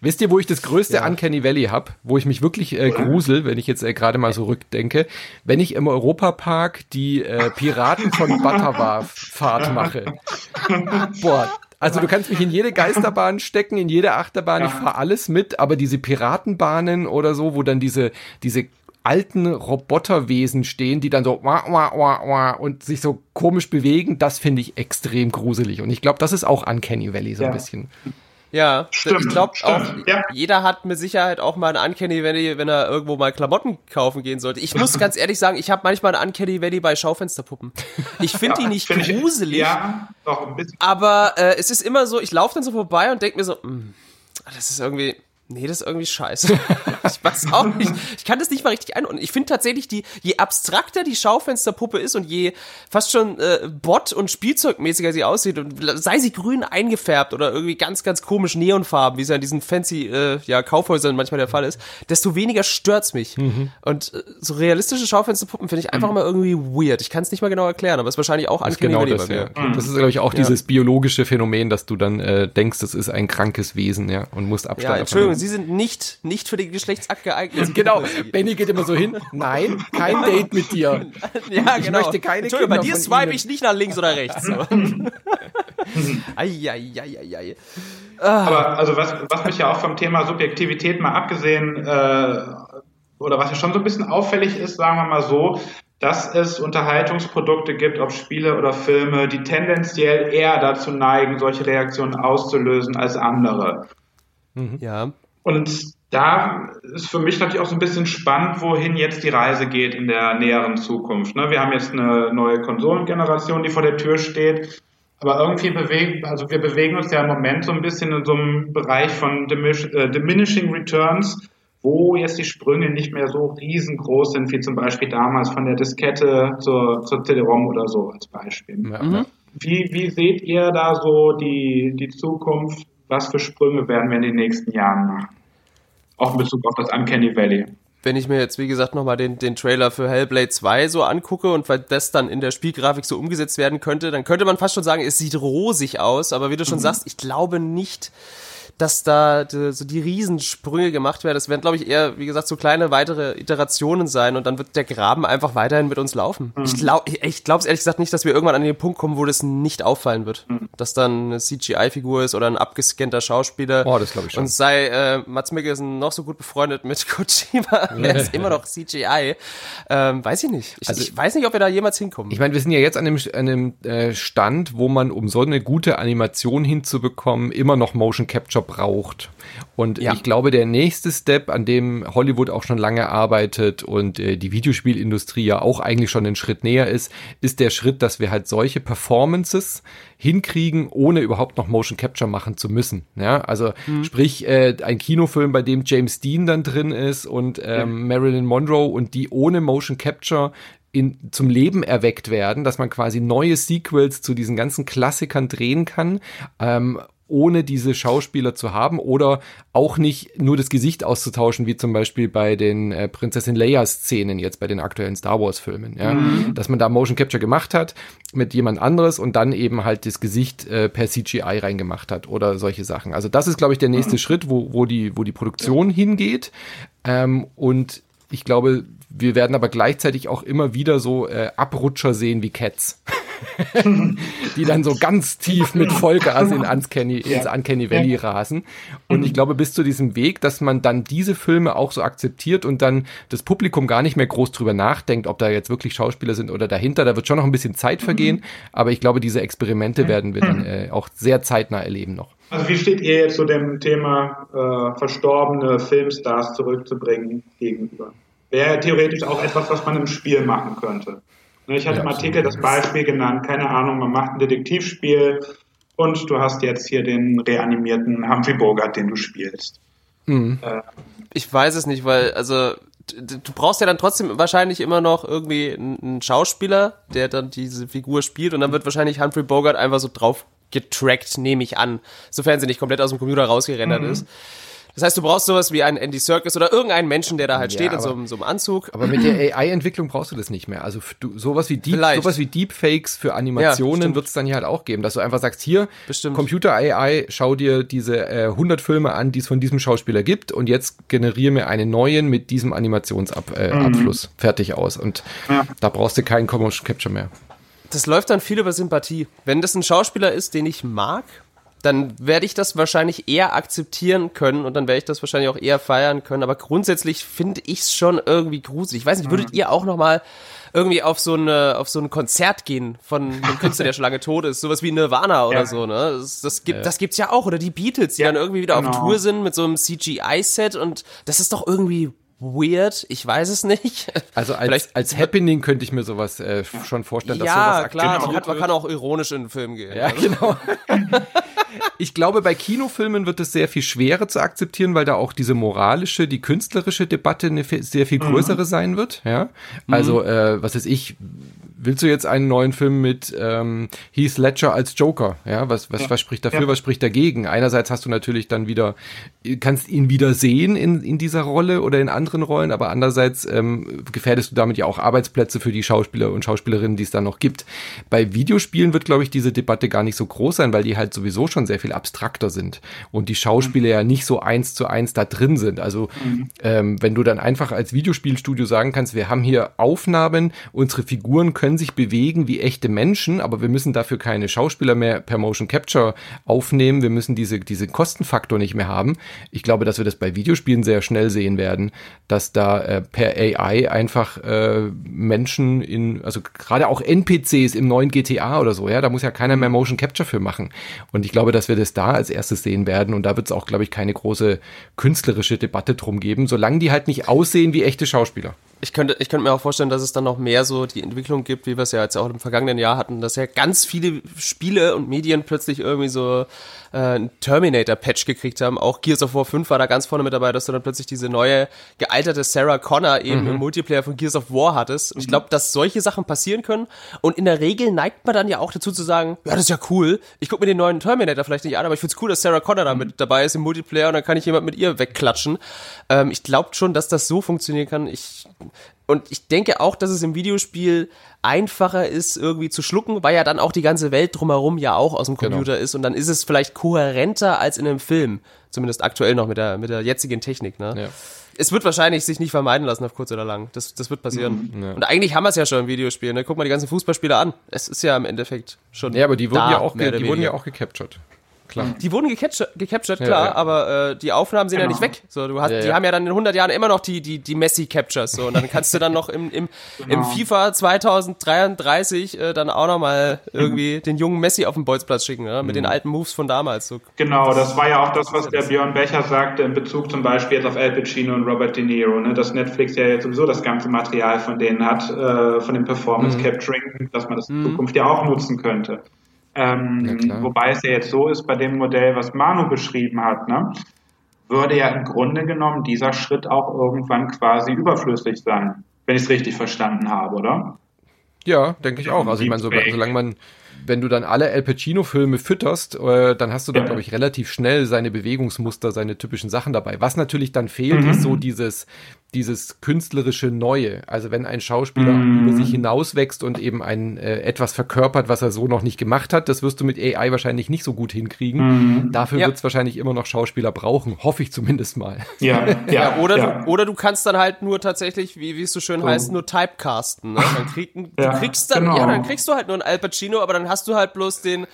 Wisst ihr, wo ich das größte ja. Uncanny Valley hab, wo ich mich wirklich äh, grusel, wenn ich jetzt äh, gerade mal so rückdenke, wenn ich im Europapark die äh, Piraten von Butterbar Fahrt mache. Boah, also du kannst mich in jede Geisterbahn stecken, in jede Achterbahn, ja. ich fahre alles mit, aber diese Piratenbahnen oder so, wo dann diese diese alten Roboterwesen stehen, die dann so wah, wah, wah, wah, und sich so komisch bewegen, das finde ich extrem gruselig und ich glaube, das ist auch Uncanny Valley so ja. ein bisschen. Ja, stimmt, ich glaube auch, ja. jeder hat mit Sicherheit auch mal ein Uncanny Valley, wenn er irgendwo mal Klamotten kaufen gehen sollte. Ich muss ganz ehrlich sagen, ich habe manchmal ein Uncanny Valley bei Schaufensterpuppen. Ich finde ja, die nicht find gruselig, ich, ja, doch, ein bisschen. aber äh, es ist immer so, ich laufe dann so vorbei und denke mir so, mh, hm, das ist irgendwie, Nee, das ist irgendwie scheiße. ich weiß auch nicht. Ich kann das nicht mal richtig ein. Und ich finde tatsächlich, die, je abstrakter die Schaufensterpuppe ist und je fast schon äh, Bot- und Spielzeugmäßiger sie aussieht, und sei sie grün eingefärbt oder irgendwie ganz, ganz komisch Neonfarben, wie es ja in diesen fancy äh, ja, Kaufhäusern manchmal der Fall ist, desto weniger stört's mich. Mhm. Und äh, so realistische Schaufensterpuppen finde ich einfach mhm. mal irgendwie weird. Ich kann es nicht mal genau erklären, aber es ist wahrscheinlich auch das genau das. Ja. Mhm. Das ist, glaube ich, auch ja. dieses biologische Phänomen, dass du dann äh, denkst, das ist ein krankes Wesen, ja, und musst Abstand ja, Entschuldigung, Sie sind nicht, nicht für den Geschlechtsakt geeignet. genau. Benny geht immer so hin. Nein, kein Date mit dir. ja, ich genau. möchte keine Entschuldigung, Kinder bei dir swipe ich nicht nach links oder rechts. So. Eieieiei. Aber also was, was mich ja auch vom Thema Subjektivität mal abgesehen, äh, oder was ja schon so ein bisschen auffällig ist, sagen wir mal so, dass es Unterhaltungsprodukte gibt, ob Spiele oder Filme, die tendenziell eher dazu neigen, solche Reaktionen auszulösen als andere. Mhm. Ja. Und da ist für mich natürlich auch so ein bisschen spannend, wohin jetzt die Reise geht in der näheren Zukunft. Ne? Wir haben jetzt eine neue Konsolengeneration, die vor der Tür steht. Aber irgendwie bewegen, also wir bewegen uns ja im Moment so ein bisschen in so einem Bereich von äh, diminishing returns, wo jetzt die Sprünge nicht mehr so riesengroß sind, wie zum Beispiel damals von der Diskette zur, zur CD-ROM oder so als Beispiel. Mhm. Wie, wie seht ihr da so die, die Zukunft? Was für Sprünge werden wir in den nächsten Jahren machen? Auch in Bezug auf das Uncanny Valley. Wenn ich mir jetzt, wie gesagt, nochmal den, den Trailer für Hellblade 2 so angucke und weil das dann in der Spielgrafik so umgesetzt werden könnte, dann könnte man fast schon sagen, es sieht rosig aus, aber wie du schon mhm. sagst, ich glaube nicht, dass da die, so die Riesensprünge gemacht werden. Das werden, glaube ich, eher, wie gesagt, so kleine weitere Iterationen sein und dann wird der Graben einfach weiterhin mit uns laufen. Mhm. Ich glaube ich glaube es ehrlich gesagt nicht, dass wir irgendwann an den Punkt kommen, wo das nicht auffallen wird. Mhm. Dass dann eine CGI-Figur ist oder ein abgescannter Schauspieler. Oh, das glaube ich schon. Und sei äh, Mats Mikkelsen noch so gut befreundet mit Kojima, er ist immer noch CGI. Ähm, weiß ich nicht. Ich, also, ich weiß nicht, ob wir da jemals hinkommen. Ich meine, wir sind ja jetzt an dem, an dem äh, Stand, wo man, um so eine gute Animation hinzubekommen, immer noch Motion Capture braucht. Und ja. ich glaube, der nächste Step, an dem Hollywood auch schon lange arbeitet und äh, die Videospielindustrie ja auch eigentlich schon einen Schritt näher ist, ist der Schritt, dass wir halt solche Performances hinkriegen, ohne überhaupt noch Motion Capture machen zu müssen. Ja, also mhm. sprich äh, ein Kinofilm, bei dem James Dean dann drin ist und ähm, ja. Marilyn Monroe und die ohne Motion Capture in, zum Leben erweckt werden, dass man quasi neue Sequels zu diesen ganzen Klassikern drehen kann. Ähm, ohne diese Schauspieler zu haben oder auch nicht nur das Gesicht auszutauschen, wie zum Beispiel bei den äh, Prinzessin Leia-Szenen jetzt bei den aktuellen Star Wars-Filmen. Ja? Mhm. Dass man da Motion Capture gemacht hat mit jemand anderes und dann eben halt das Gesicht äh, per CGI reingemacht hat oder solche Sachen. Also das ist, glaube ich, der nächste mhm. Schritt, wo, wo, die, wo die Produktion ja. hingeht. Ähm, und ich glaube, wir werden aber gleichzeitig auch immer wieder so äh, Abrutscher sehen wie Cats. die dann so ganz tief mit Vollgas in Uncanny, ins Uncanny Valley rasen. Und ich glaube, bis zu diesem Weg, dass man dann diese Filme auch so akzeptiert und dann das Publikum gar nicht mehr groß drüber nachdenkt, ob da jetzt wirklich Schauspieler sind oder dahinter. Da wird schon noch ein bisschen Zeit vergehen, mhm. aber ich glaube, diese Experimente werden wir dann äh, auch sehr zeitnah erleben noch. Also wie steht ihr jetzt zu dem Thema äh, verstorbene Filmstars zurückzubringen gegenüber? Wäre theoretisch auch etwas, was man im Spiel machen könnte. Ich hatte ja, im Artikel das Beispiel genannt, keine Ahnung, man macht ein Detektivspiel und du hast jetzt hier den reanimierten Humphrey Bogart, den du spielst. Mhm. Äh, ich weiß es nicht, weil, also, du brauchst ja dann trotzdem wahrscheinlich immer noch irgendwie einen Schauspieler, der dann diese Figur spielt und dann wird wahrscheinlich Humphrey Bogart einfach so drauf getrackt, nehme ich an, sofern sie nicht komplett aus dem Computer rausgerendert mhm. ist. Das heißt, du brauchst sowas wie einen Andy Circus oder irgendeinen Menschen, der da halt ja, steht aber, in so einem, so einem, Anzug. Aber mit der AI-Entwicklung brauchst du das nicht mehr. Also du, sowas wie Deep, sowas wie Deepfakes für Animationen ja, wird es dann hier halt auch geben, dass du einfach sagst, hier, bestimmt. Computer AI, schau dir diese äh, 100 Filme an, die es von diesem Schauspieler gibt und jetzt generiere mir einen neuen mit diesem Animationsabfluss. Äh, mhm. Fertig aus. Und ja. da brauchst du keinen Motion Capture mehr. Das läuft dann viel über Sympathie. Wenn das ein Schauspieler ist, den ich mag, dann werde ich das wahrscheinlich eher akzeptieren können und dann werde ich das wahrscheinlich auch eher feiern können. Aber grundsätzlich finde ich es schon irgendwie gruselig. Ich weiß nicht, würdet mhm. ihr auch noch mal irgendwie auf so eine auf so ein Konzert gehen von einem Künstler, der schon lange tot ist, sowas wie Nirvana oder ja. so, ne? Das, das gibt ja. das gibt's ja auch oder die Beatles, die ja, dann irgendwie wieder genau. auf Tour sind mit so einem CGI Set und das ist doch irgendwie weird, ich weiß es nicht. Also als, Vielleicht, als Happening könnte ich mir sowas äh, schon vorstellen, dass ja, sowas klar, man, hat, man kann auch ironisch in den Film gehen. Ja, also. genau. ich glaube, bei Kinofilmen wird es sehr viel schwerer zu akzeptieren, weil da auch diese moralische, die künstlerische Debatte eine sehr viel mhm. größere mhm. sein wird. Ja, also mhm. äh, was weiß ich, willst du jetzt einen neuen Film mit ähm, Heath Ledger als Joker? Ja, was, was, ja. was spricht dafür, ja. was spricht dagegen? Einerseits hast du natürlich dann wieder, kannst ihn wieder sehen in, in dieser Rolle oder in anderen Rollen, aber andererseits ähm, gefährdest du damit ja auch Arbeitsplätze für die Schauspieler und Schauspielerinnen, die es dann noch gibt. Bei Videospielen wird, glaube ich, diese Debatte gar nicht so groß sein, weil die halt sowieso schon sehr viel abstrakter sind und die Schauspieler mhm. ja nicht so eins zu eins da drin sind. Also mhm. ähm, wenn du dann einfach als Videospielstudio sagen kannst, wir haben hier Aufnahmen, unsere Figuren können können sich bewegen wie echte Menschen, aber wir müssen dafür keine Schauspieler mehr per Motion Capture aufnehmen. Wir müssen diese, diese Kostenfaktor nicht mehr haben. Ich glaube, dass wir das bei Videospielen sehr schnell sehen werden, dass da äh, per AI einfach äh, Menschen in, also gerade auch NPCs im neuen GTA oder so, ja, da muss ja keiner mehr Motion Capture für machen. Und ich glaube, dass wir das da als erstes sehen werden. Und da wird es auch, glaube ich, keine große künstlerische Debatte drum geben, solange die halt nicht aussehen wie echte Schauspieler ich könnte, ich könnte mir auch vorstellen, dass es dann noch mehr so die Entwicklung gibt, wie wir es ja jetzt auch im vergangenen Jahr hatten, dass ja ganz viele Spiele und Medien plötzlich irgendwie so äh, einen Terminator-Patch gekriegt haben. Auch Gears of War 5 war da ganz vorne mit dabei, dass du dann plötzlich diese neue gealterte Sarah Connor eben mhm. im Multiplayer von Gears of War hattest. Und ich glaube, dass solche Sachen passieren können. Und in der Regel neigt man dann ja auch dazu zu sagen, ja, das ist ja cool. Ich gucke mir den neuen Terminator vielleicht nicht an, aber ich find's cool, dass Sarah Connor da mhm. mit dabei ist im Multiplayer und dann kann ich jemand mit ihr wegklatschen. Ähm, ich glaube schon, dass das so funktionieren kann. Ich und ich denke auch, dass es im Videospiel einfacher ist, irgendwie zu schlucken, weil ja dann auch die ganze Welt drumherum ja auch aus dem genau. Computer genau. ist und dann ist es vielleicht kohärenter als in einem Film. Zumindest aktuell noch mit der, mit der jetzigen Technik, ne? Ja. Es wird wahrscheinlich sich nicht vermeiden lassen auf kurz oder lang. Das, das wird passieren. Mhm, ja. Und eigentlich haben wir es ja schon im Videospiel. Ne? Guck mal die ganzen Fußballspieler an. Es ist ja im Endeffekt schon. Ja, aber die wurden, da, ja, auch die wurden ja auch gecaptured klar. Die wurden gecaptured, gecaptured klar, ja. aber äh, die Aufnahmen sind genau. ja nicht weg. So, du hast, ja, die haben ja dann in 100 Jahren immer noch die, die, die Messi-Captures. So, und dann kannst du dann noch im, im, genau. im FIFA 2033 äh, dann auch nochmal irgendwie mhm. den jungen Messi auf den Bolzplatz schicken, ne? mit mhm. den alten Moves von damals. So. Genau, das war ja auch das, was der Björn Becher sagte in Bezug zum Beispiel jetzt auf Al Pacino und Robert De Niro, ne? dass Netflix ja jetzt sowieso das ganze Material von denen hat, äh, von dem Performance mhm. Capturing, mhm. dass man das in mhm. Zukunft ja auch nutzen könnte. Ähm, ja, wobei es ja jetzt so ist bei dem Modell, was Manu beschrieben hat, ne, würde ja im Grunde genommen dieser Schritt auch irgendwann quasi überflüssig sein, wenn ich es richtig verstanden habe, oder? Ja, denke ich auch. Also ich meine, so, solange man wenn du dann alle Al Pacino-Filme fütterst, äh, dann hast du dann, glaube ich, relativ schnell seine Bewegungsmuster, seine typischen Sachen dabei. Was natürlich dann fehlt, mhm. ist so dieses, dieses künstlerische Neue. Also wenn ein Schauspieler mm. über sich hinauswächst und eben ein äh, etwas verkörpert, was er so noch nicht gemacht hat, das wirst du mit AI wahrscheinlich nicht so gut hinkriegen. Mm. Dafür ja. wird es wahrscheinlich immer noch Schauspieler brauchen, hoffe ich zumindest mal. Ja, ja, ja oder ja. du oder du kannst dann halt nur tatsächlich, wie wie es so schön so. heißt, nur typecasten. Ne? Dann krieg, du kriegst dann genau. ja, dann kriegst du halt nur einen Al Pacino, aber dann hast du halt bloß den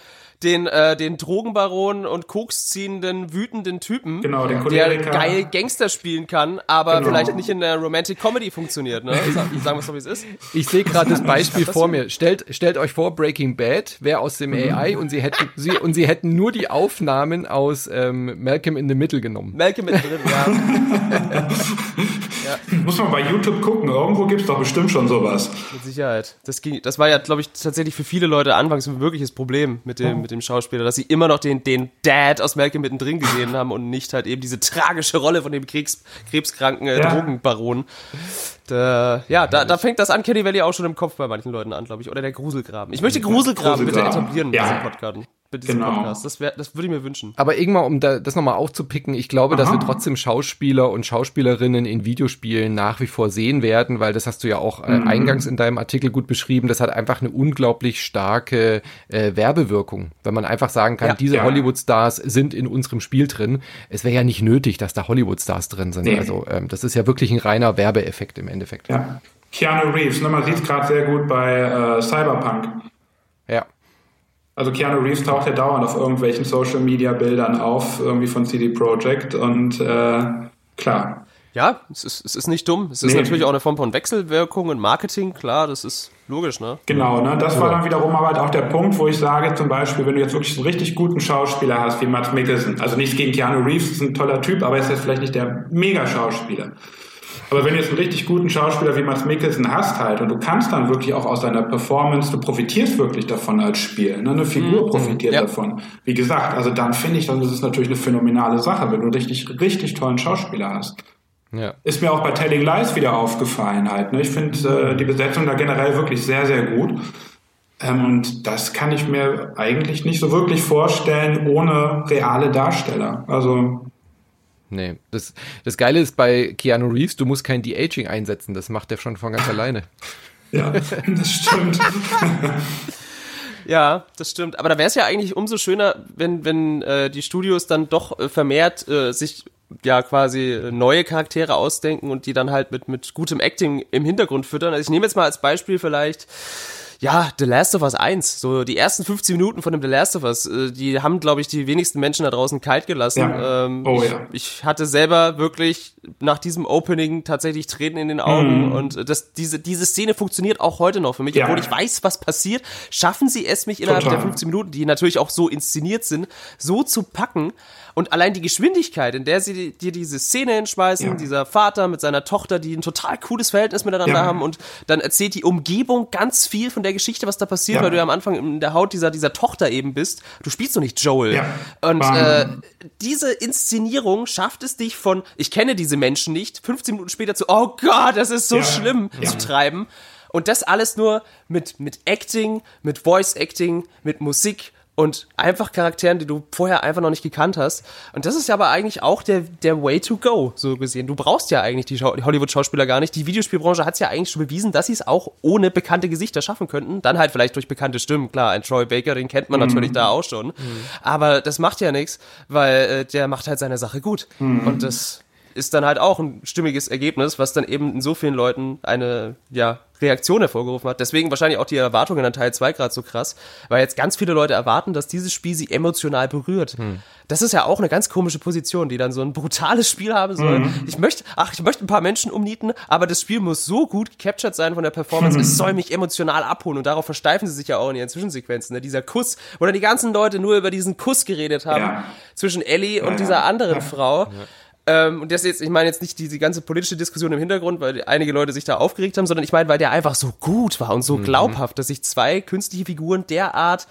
den, äh, den Drogenbaron und koksziehenden, wütenden Typen, genau, den der geil Gangster spielen kann, aber genau. vielleicht nicht in der Romantic Comedy funktioniert. Ne? Sagen wir es doch, wie es ist. Ich sehe gerade das Beispiel vor mir. Stellt, stellt euch vor, Breaking Bad wäre aus dem mhm. AI und sie hätten sie und sie hätten nur die Aufnahmen aus ähm, Malcolm in the Middle genommen. Malcolm in the Middle, ja. ja. Muss man bei YouTube gucken. Irgendwo gibt es doch bestimmt schon sowas. Mit Sicherheit. Das, ging, das war ja, glaube ich, tatsächlich für viele Leute anfangs ein wirkliches Problem mit dem, mit dem Schauspieler, dass sie immer noch den, den Dad aus Malcolm mittendrin gesehen haben und nicht halt eben diese tragische Rolle von dem Kriegs, krebskranken äh, ja. Drogenbaron. Da, ja, da, da fängt das Uncanny Valley auch schon im Kopf bei manchen Leuten an, glaube ich. Oder der Gruselgraben. Ich möchte Gruselgraben, Gruselgraben. bitte etablieren ja. in diesem Podcast bei diesem genau. Podcast. Das, wär, das würde ich mir wünschen. Aber irgendwann, um da, das nochmal aufzupicken, ich glaube, Aha. dass wir trotzdem Schauspieler und Schauspielerinnen in Videospielen nach wie vor sehen werden, weil das hast du ja auch äh, mhm. eingangs in deinem Artikel gut beschrieben. Das hat einfach eine unglaublich starke äh, Werbewirkung. Wenn man einfach sagen kann, ja. diese ja. Hollywood-Stars sind in unserem Spiel drin. Es wäre ja nicht nötig, dass da Hollywood-Stars drin sind. Nee. Also ähm, das ist ja wirklich ein reiner Werbeeffekt im Endeffekt. Ja. Keanu Reeves, ne, man sieht es gerade sehr gut bei äh, Cyberpunk. Ja. Also Keanu Reeves taucht ja dauernd auf irgendwelchen Social Media Bildern auf, irgendwie von CD Projekt und äh, klar. Ja, es ist, es ist nicht dumm. Es ist nee. natürlich auch eine Form von Wechselwirkung und Marketing, klar, das ist logisch, ne? Genau, ne? Das war dann wiederum aber halt auch der Punkt, wo ich sage, zum Beispiel, wenn du jetzt wirklich einen richtig guten Schauspieler hast, wie Matt Mikkelsen, also nichts gegen Keanu Reeves, ist ein toller Typ, aber er ist jetzt vielleicht nicht der Mega-Schauspieler. Aber wenn du jetzt einen richtig guten Schauspieler wie Mats Mikkelsen hast halt und du kannst dann wirklich auch aus deiner Performance, du profitierst wirklich davon als Spiel, ne? eine Figur mhm. profitiert ja. davon. Wie gesagt, also dann finde ich, dann ist es natürlich eine phänomenale Sache, wenn du richtig, richtig tollen Schauspieler hast. Ja. Ist mir auch bei Telling Lies wieder aufgefallen halt. Ne? Ich finde äh, die Besetzung da generell wirklich sehr, sehr gut. Ähm, und das kann ich mir eigentlich nicht so wirklich vorstellen ohne reale Darsteller. Also Nee, das, das Geile ist bei Keanu Reeves, du musst kein De-Aging einsetzen, das macht er schon von ganz alleine. Ja, das stimmt. Ja, das stimmt. Aber da wäre es ja eigentlich umso schöner, wenn, wenn äh, die Studios dann doch äh, vermehrt äh, sich ja quasi neue Charaktere ausdenken und die dann halt mit, mit gutem Acting im Hintergrund füttern. Also ich nehme jetzt mal als Beispiel vielleicht ja, The Last of Us 1, so die ersten 15 Minuten von dem The Last of Us, äh, die haben, glaube ich, die wenigsten Menschen da draußen kalt gelassen. Ja. Ähm, oh, ich, ja. ich hatte selber wirklich nach diesem Opening tatsächlich Tränen in den Augen mm. und das, diese, diese Szene funktioniert auch heute noch für mich, ja. obwohl ich weiß, was passiert, schaffen sie es mich innerhalb Total. der 15 Minuten, die natürlich auch so inszeniert sind, so zu packen und allein die Geschwindigkeit, in der sie dir diese Szene hinschmeißen, ja. dieser Vater mit seiner Tochter, die ein total cooles Verhältnis miteinander ja. haben und dann erzählt die Umgebung ganz viel von der Geschichte, was da passiert, ja. weil du ja am Anfang in der Haut dieser, dieser Tochter eben bist. Du spielst doch nicht Joel. Und äh, diese Inszenierung schafft es dich von, ich kenne diese Menschen nicht, 15 Minuten später zu, oh Gott, das ist so schlimm, zu treiben. Und das alles nur mit, mit Acting, mit Voice Acting, mit Musik und einfach Charakteren, die du vorher einfach noch nicht gekannt hast. Und das ist ja aber eigentlich auch der, der Way to go, so gesehen. Du brauchst ja eigentlich die, die Hollywood-Schauspieler gar nicht. Die Videospielbranche hat es ja eigentlich schon bewiesen, dass sie es auch ohne bekannte Gesichter schaffen könnten. Dann halt vielleicht durch bekannte Stimmen. Klar, ein Troy Baker, den kennt man mhm. natürlich da auch schon. Mhm. Aber das macht ja nichts, weil äh, der macht halt seine Sache gut. Mhm. Und das ist dann halt auch ein stimmiges Ergebnis, was dann eben in so vielen Leuten eine, ja, Reaktion hervorgerufen hat. Deswegen wahrscheinlich auch die Erwartungen an Teil 2 gerade so krass, weil jetzt ganz viele Leute erwarten, dass dieses Spiel sie emotional berührt. Hm. Das ist ja auch eine ganz komische Position, die dann so ein brutales Spiel haben soll. Mhm. Ich möchte, ach, ich möchte ein paar Menschen umnieten, aber das Spiel muss so gut gecaptured sein von der Performance, mhm. es soll mich emotional abholen und darauf versteifen sie sich ja auch in ihren Zwischensequenzen. Ne? Dieser Kuss, wo dann die ganzen Leute nur über diesen Kuss geredet haben ja. zwischen Ellie und ja, dieser anderen ja. Frau. Ähm, und das jetzt, ich meine jetzt nicht diese ganze politische Diskussion im Hintergrund, weil einige Leute sich da aufgeregt haben, sondern ich meine, weil der einfach so gut war und so mhm. glaubhaft, dass sich zwei künstliche Figuren derart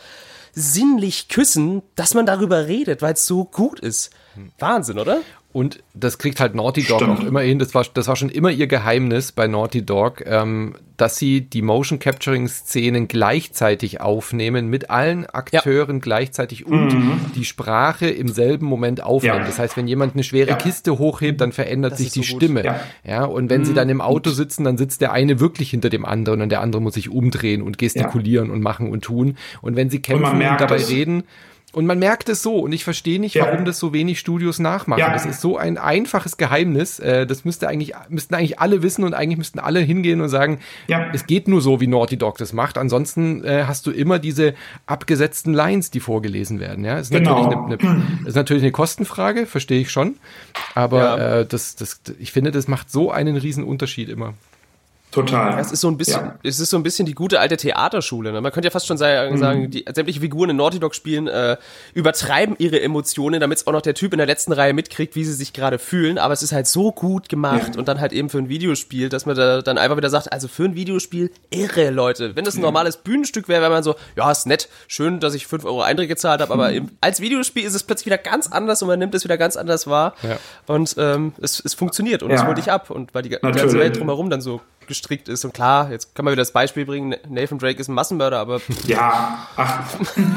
sinnlich küssen, dass man darüber redet, weil es so gut ist. Mhm. Wahnsinn, oder? Und das kriegt halt Naughty Dog Stimmt. auch immer hin. Das war, das war schon immer ihr Geheimnis bei Naughty Dog, ähm, dass sie die Motion Capturing Szenen gleichzeitig aufnehmen mit allen Akteuren ja. gleichzeitig und mhm. die Sprache im selben Moment aufnehmen. Ja. Das heißt, wenn jemand eine schwere ja. Kiste hochhebt, dann verändert das sich die so Stimme. Ja. ja. und wenn mhm. sie dann im Auto sitzen, dann sitzt der eine wirklich hinter dem anderen und der andere muss sich umdrehen und gestikulieren und machen und tun. Und wenn sie kämpfen und, und dabei reden, und man merkt es so und ich verstehe nicht, ja. warum das so wenig Studios nachmachen. Ja. Das ist so ein einfaches Geheimnis. Äh, das müsste eigentlich, müssten eigentlich alle wissen und eigentlich müssten alle hingehen und sagen, ja. es geht nur so, wie Naughty Dog das macht. Ansonsten äh, hast du immer diese abgesetzten Lines, die vorgelesen werden. Ja, ist genau. natürlich eine, eine, ist natürlich eine Kostenfrage, verstehe ich schon. Aber äh, das, das, ich finde, das macht so einen riesen Unterschied immer. Total. Es ist so ein bisschen, ja. es ist so ein bisschen die gute alte Theaterschule. Ne? Man könnte ja fast schon sagen, mhm. die sämtliche Figuren in Naughty Dog spielen äh, übertreiben ihre Emotionen, damit es auch noch der Typ in der letzten Reihe mitkriegt, wie sie sich gerade fühlen. Aber es ist halt so gut gemacht ja. und dann halt eben für ein Videospiel, dass man da dann einfach wieder sagt, also für ein Videospiel irre, Leute. Wenn das ein normales Bühnenstück wäre, wäre man so, ja, ist nett, schön, dass ich fünf Euro Einträge gezahlt habe, aber mhm. als Videospiel ist es plötzlich wieder ganz anders und man nimmt es wieder ganz anders wahr. Ja. Und ähm, es, es funktioniert und es holt dich ab und weil die, die ganze Welt drumherum dann so gestrickt ist. Und klar, jetzt kann man wieder das Beispiel bringen, Nathan Drake ist ein Massenmörder, aber. Ja, ach,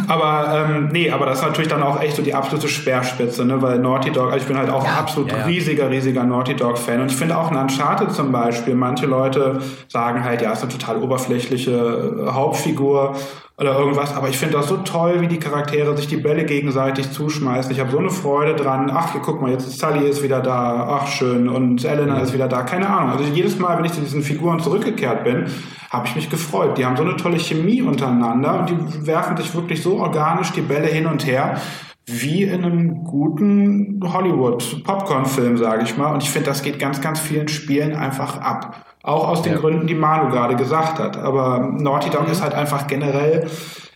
aber ähm, nee, aber das ist natürlich dann auch echt so die absolute Speerspitze, ne? Weil Naughty Dog, also ich bin halt auch ja, ein absolut ja, ja. riesiger, riesiger Naughty Dog-Fan. Und ich finde auch in Uncharted zum Beispiel, manche Leute sagen halt, ja, ist eine total oberflächliche äh, Hauptfigur oder irgendwas. Aber ich finde das so toll, wie die Charaktere sich die Bälle gegenseitig zuschmeißen. Ich habe so eine Freude dran. Ach, hier, guck mal, jetzt ist Sully ist wieder da. Ach, schön. Und Elena ist wieder da. Keine Ahnung. Also jedes Mal, wenn ich zu diesen Figuren zurückgekehrt bin, habe ich mich gefreut. Die haben so eine tolle Chemie untereinander und die werfen sich wirklich so organisch die Bälle hin und her wie in einem guten Hollywood-Popcorn-Film, sage ich mal. Und ich finde, das geht ganz, ganz vielen Spielen einfach ab. Auch aus den ja. Gründen, die Manu gerade gesagt hat. Aber Naughty Dog mhm. ist halt einfach generell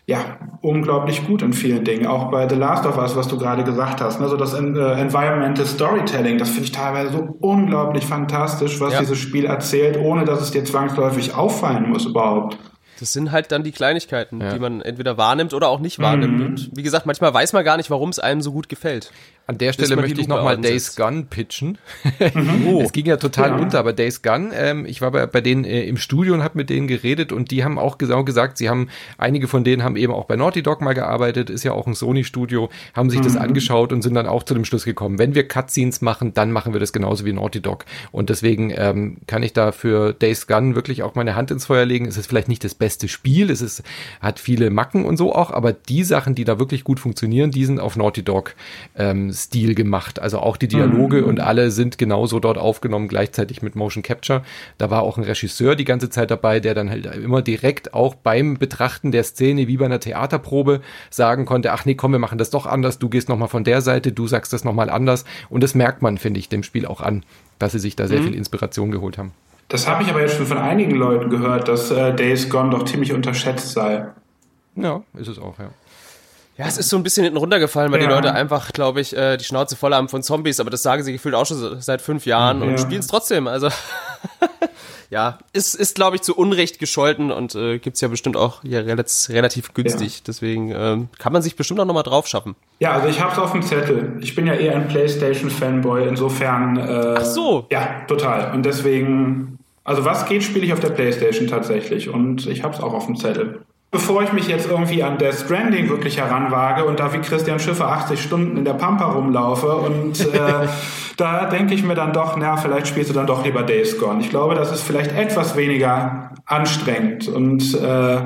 ja, unglaublich gut in vielen Dingen. Auch bei The Last of Us, was du gerade gesagt hast. Ne? So das äh, Environmental Storytelling, das finde ich teilweise so unglaublich fantastisch, was ja. dieses Spiel erzählt, ohne dass es dir zwangsläufig auffallen muss überhaupt. Das sind halt dann die Kleinigkeiten, ja. die man entweder wahrnimmt oder auch nicht wahrnimmt. Mhm. Und wie gesagt, manchmal weiß man gar nicht, warum es einem so gut gefällt. An der Stelle möchte ich nochmal Days Gun pitchen. Mhm. es ging ja total ja. unter, aber Days Gun, ähm, ich war bei, bei denen äh, im Studio und habe mit denen geredet und die haben auch genau gesagt, sie haben, einige von denen haben eben auch bei Naughty Dog mal gearbeitet, ist ja auch ein Sony-Studio, haben sich mhm. das angeschaut und sind dann auch zu dem Schluss gekommen, wenn wir Cutscenes machen, dann machen wir das genauso wie Naughty Dog. Und deswegen ähm, kann ich da für Days Gun wirklich auch meine Hand ins Feuer legen. Es ist vielleicht nicht das beste Spiel, es ist, hat viele Macken und so auch, aber die Sachen, die da wirklich gut funktionieren, die sind auf Naughty Dog ähm, Stil gemacht. Also auch die Dialoge mhm. und alle sind genauso dort aufgenommen, gleichzeitig mit Motion Capture. Da war auch ein Regisseur die ganze Zeit dabei, der dann halt immer direkt auch beim Betrachten der Szene wie bei einer Theaterprobe sagen konnte, ach nee, komm, wir machen das doch anders, du gehst nochmal von der Seite, du sagst das nochmal anders. Und das merkt man, finde ich, dem Spiel auch an, dass sie sich da sehr mhm. viel Inspiration geholt haben. Das habe ich aber jetzt schon von einigen Leuten gehört, dass äh, Days Gone doch ziemlich unterschätzt sei. Ja, ist es auch, ja. Ja, es ist so ein bisschen hinten runtergefallen, weil ja. die Leute einfach, glaube ich, äh, die Schnauze voll haben von Zombies, aber das sagen sie gefühlt auch schon seit fünf Jahren ja. und spielen es trotzdem. Also ja, ist, ist glaube ich, zu Unrecht gescholten und äh, gibt ja bestimmt auch ja, relativ, günstig. Ja. Deswegen ähm, kann man sich bestimmt auch nochmal drauf schaffen. Ja, also ich hab's auf dem Zettel. Ich bin ja eher ein PlayStation-Fanboy, insofern. Äh, Ach so. Ja, total. Und deswegen, also was geht, spiele ich auf der PlayStation tatsächlich und ich hab's auch auf dem Zettel. Bevor ich mich jetzt irgendwie an Death Stranding wirklich heranwage und da wie Christian Schiffer 80 Stunden in der Pampa rumlaufe und äh, da denke ich mir dann doch, na, vielleicht spielst du dann doch lieber Days Gone. Ich glaube, das ist vielleicht etwas weniger anstrengend und äh,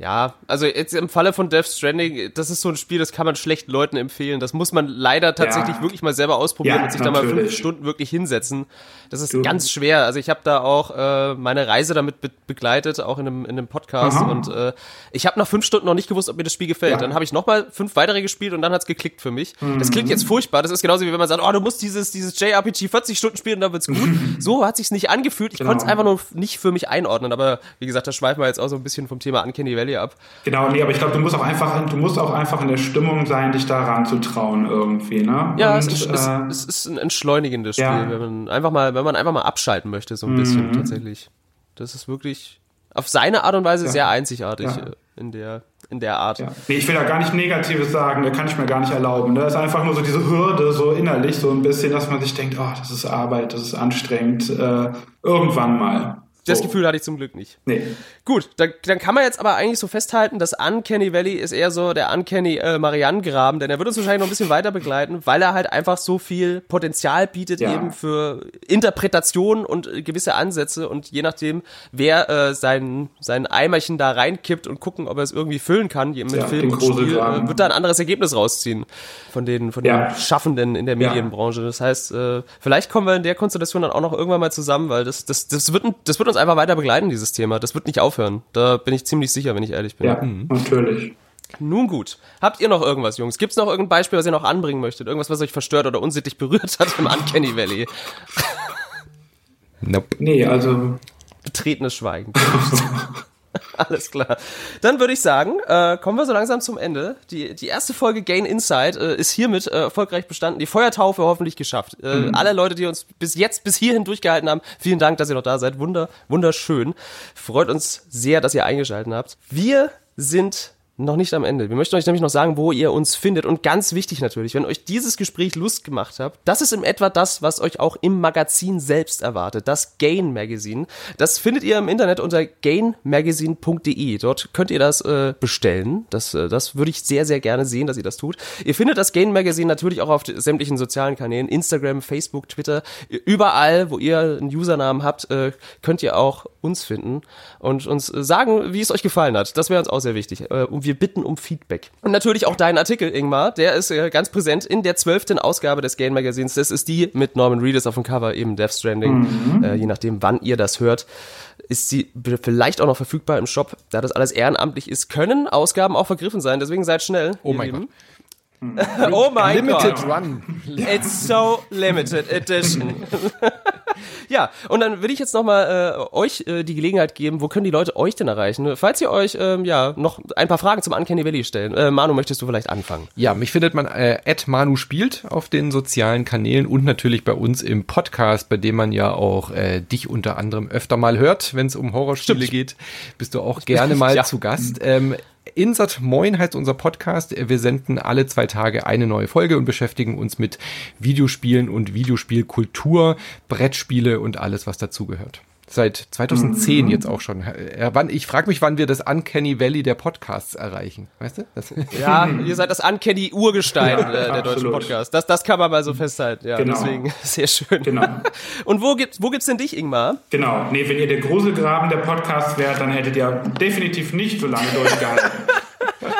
ja, also jetzt im Falle von Death Stranding, das ist so ein Spiel, das kann man schlecht Leuten empfehlen. Das muss man leider tatsächlich ja. wirklich mal selber ausprobieren ja, und sich natürlich. da mal fünf Stunden wirklich hinsetzen. Das ist du. ganz schwer. Also ich habe da auch äh, meine Reise damit be begleitet, auch in einem, in einem Podcast. Aha. Und äh, ich habe nach fünf Stunden noch nicht gewusst, ob mir das Spiel gefällt. Ja. Dann habe ich nochmal fünf weitere gespielt und dann hat's geklickt für mich. Mhm. Das klingt jetzt furchtbar. Das ist genauso wie wenn man sagt, oh, du musst dieses, dieses JRPG 40 Stunden spielen und dann wird's gut. so hat sich's nicht angefühlt. Ich genau. konnte es einfach nur nicht für mich einordnen. Aber wie gesagt, da schweifen wir jetzt auch so ein bisschen vom Thema Uncanny Valley ab. Genau, nee, aber ich glaube, du musst auch einfach, du musst auch einfach in der Stimmung sein, dich daran zu trauen irgendwie, ne? Ja, und, es, ist, äh, es, ist ein entschleunigendes Spiel, ja. wenn man einfach mal, wenn man einfach mal abschalten möchte, so ein mhm. bisschen tatsächlich. Das ist wirklich auf seine Art und Weise ja. sehr einzigartig ja. Äh, in der in der Art. Ja. Nee, ich will da gar nicht Negatives sagen, da kann ich mir gar nicht erlauben. Da ist einfach nur so diese Hürde, so innerlich, so ein bisschen, dass man sich denkt, oh, das ist Arbeit, das ist anstrengend. Äh, irgendwann mal. Das so. Gefühl hatte ich zum Glück nicht. Nee. Gut, dann, dann kann man jetzt aber eigentlich so festhalten, dass Uncanny Valley ist eher so der Uncanny äh, Marianne-Graben, denn er wird uns wahrscheinlich noch ein bisschen weiter begleiten, weil er halt einfach so viel Potenzial bietet ja. eben für Interpretation und äh, gewisse Ansätze und je nachdem, wer äh, sein, sein Eimerchen da reinkippt und gucken, ob er es irgendwie füllen kann mit ja, Film und Spiel, äh, wird da ein anderes Ergebnis rausziehen von den, von ja. den Schaffenden in der Medienbranche. Das heißt, äh, vielleicht kommen wir in der Konstellation dann auch noch irgendwann mal zusammen, weil das, das, das, wird, das wird uns einfach weiter begleiten, dieses Thema. Das wird nicht aufhören. Da bin ich ziemlich sicher, wenn ich ehrlich bin. Ja, mhm. natürlich. Nun gut. Habt ihr noch irgendwas, Jungs? Gibt es noch irgendein Beispiel, was ihr noch anbringen möchtet? Irgendwas, was euch verstört oder unsittlich berührt hat im Uncanny Valley? Nope. Nee, also. Betretenes Schweigen. Alles klar. Dann würde ich sagen, äh, kommen wir so langsam zum Ende. Die, die erste Folge Gain Insight äh, ist hiermit äh, erfolgreich bestanden. Die Feuertaufe hoffentlich geschafft. Äh, mhm. Alle Leute, die uns bis jetzt, bis hierhin durchgehalten haben, vielen Dank, dass ihr noch da seid. Wunder, wunderschön. Freut uns sehr, dass ihr eingeschaltet habt. Wir sind noch nicht am Ende. Wir möchten euch nämlich noch sagen, wo ihr uns findet. Und ganz wichtig natürlich, wenn euch dieses Gespräch Lust gemacht hat, das ist in etwa das, was euch auch im Magazin selbst erwartet. Das Gain Magazine. Das findet ihr im Internet unter gainmagazine.de. Dort könnt ihr das äh, bestellen. Das, äh, das würde ich sehr, sehr gerne sehen, dass ihr das tut. Ihr findet das Gain Magazine natürlich auch auf sämtlichen sozialen Kanälen. Instagram, Facebook, Twitter. Überall, wo ihr einen Usernamen habt, äh, könnt ihr auch uns finden und uns sagen, wie es euch gefallen hat. Das wäre uns auch sehr wichtig. Äh, und wir bitten um Feedback. Und natürlich auch dein Artikel, Ingmar, der ist äh, ganz präsent in der zwölften Ausgabe des Game Magazins. Das ist die mit Norman Reedus auf dem Cover, eben Death Stranding. Mhm. Äh, je nachdem, wann ihr das hört, ist sie vielleicht auch noch verfügbar im Shop. Da das alles ehrenamtlich ist, können Ausgaben auch vergriffen sein. Deswegen seid schnell. Oh mein Gott. oh mein limited Gott. Run. It's so limited edition. ja, und dann will ich jetzt nochmal äh, euch äh, die Gelegenheit geben, wo können die Leute euch denn erreichen? Falls ihr euch ähm, ja noch ein paar Fragen zum Uncanny Valley stellen. Äh, Manu, möchtest du vielleicht anfangen? Ja, mich findet man äh, at Manu spielt auf den sozialen Kanälen und natürlich bei uns im Podcast, bei dem man ja auch äh, dich unter anderem öfter mal hört, wenn es um Horrorspiele Stimmt. geht. Bist du auch gerne mal ja. zu Gast. Ähm, Insert Moin heißt unser Podcast. Wir senden alle zwei Tage eine neue Folge und beschäftigen uns mit Videospielen und Videospielkultur, Brettspiele und alles, was dazugehört seit 2010 mhm. jetzt auch schon. Ich frage mich, wann wir das Uncanny Valley der Podcasts erreichen. Weißt du? Das ja, ihr seid das Uncanny Urgestein ja, der, der deutschen Podcasts. Das, das kann man mal so festhalten. Ja, genau. deswegen sehr schön. Genau. Und wo gibt wo gibt's denn dich, Ingmar? Genau. Nee, wenn ihr der Gruselgraben der Podcasts wärt, dann hättet ihr definitiv nicht so lange durchgehalten.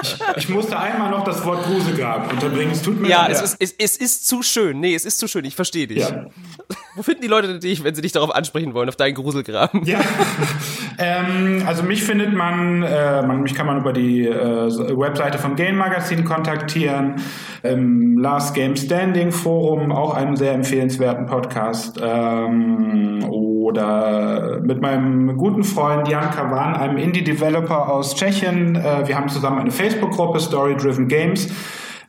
Ich, ich, musste einmal noch das Wort Gruselgrab unterbringen. Es tut mir Ja, es ist, es, es, ist zu schön. Nee, es ist zu schön. Ich verstehe dich. Ja. Wo finden die Leute dich, wenn sie dich darauf ansprechen wollen, auf deinen Gruselgraben? Ja. ähm, also mich findet man, äh, man, mich kann man über die äh, Webseite vom Game Magazin kontaktieren, im Last Game Standing Forum, auch einen sehr empfehlenswerten Podcast. Ähm, oder mit meinem guten Freund Jan Kavan, einem Indie-Developer aus Tschechien. Äh, wir haben zusammen eine Facebook-Gruppe, Story Driven Games,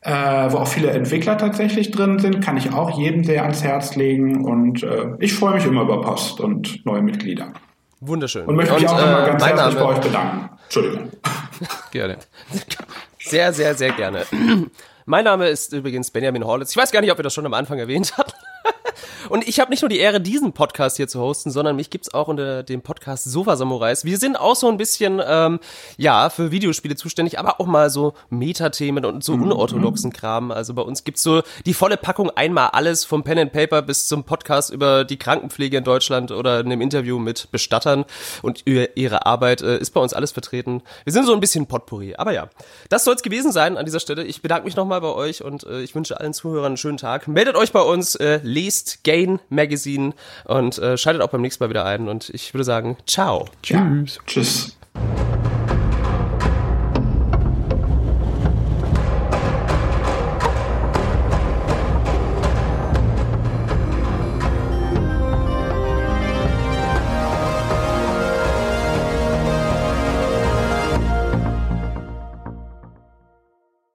äh, wo auch viele Entwickler tatsächlich drin sind. Kann ich auch jedem sehr ans Herz legen. Und äh, ich freue mich immer über Post und neue Mitglieder. Wunderschön. Und möchte mich und, auch nochmal ganz herzlich Name. bei euch bedanken. Entschuldigung. Gerne. Sehr, sehr, sehr gerne. Mein Name ist übrigens Benjamin Horlitz. Ich weiß gar nicht, ob wir das schon am Anfang erwähnt hatten. Und ich habe nicht nur die Ehre, diesen Podcast hier zu hosten, sondern mich gibt's auch unter dem Podcast Sofa Samurais. Wir sind auch so ein bisschen, ähm, ja, für Videospiele zuständig, aber auch mal so Metathemen und so mhm. unorthodoxen Kram. Also bei uns gibt's so die volle Packung einmal alles vom Pen and Paper bis zum Podcast über die Krankenpflege in Deutschland oder einem Interview mit Bestattern und ihre Arbeit äh, ist bei uns alles vertreten. Wir sind so ein bisschen Potpourri. Aber ja, das soll's gewesen sein an dieser Stelle. Ich bedanke mich nochmal bei euch und äh, ich wünsche allen Zuhörern einen schönen Tag. Meldet euch bei uns, äh, lest Gain Magazine und äh, schaltet auch beim nächsten Mal wieder ein. Und ich würde sagen, ciao. Tschüss. Tschüss.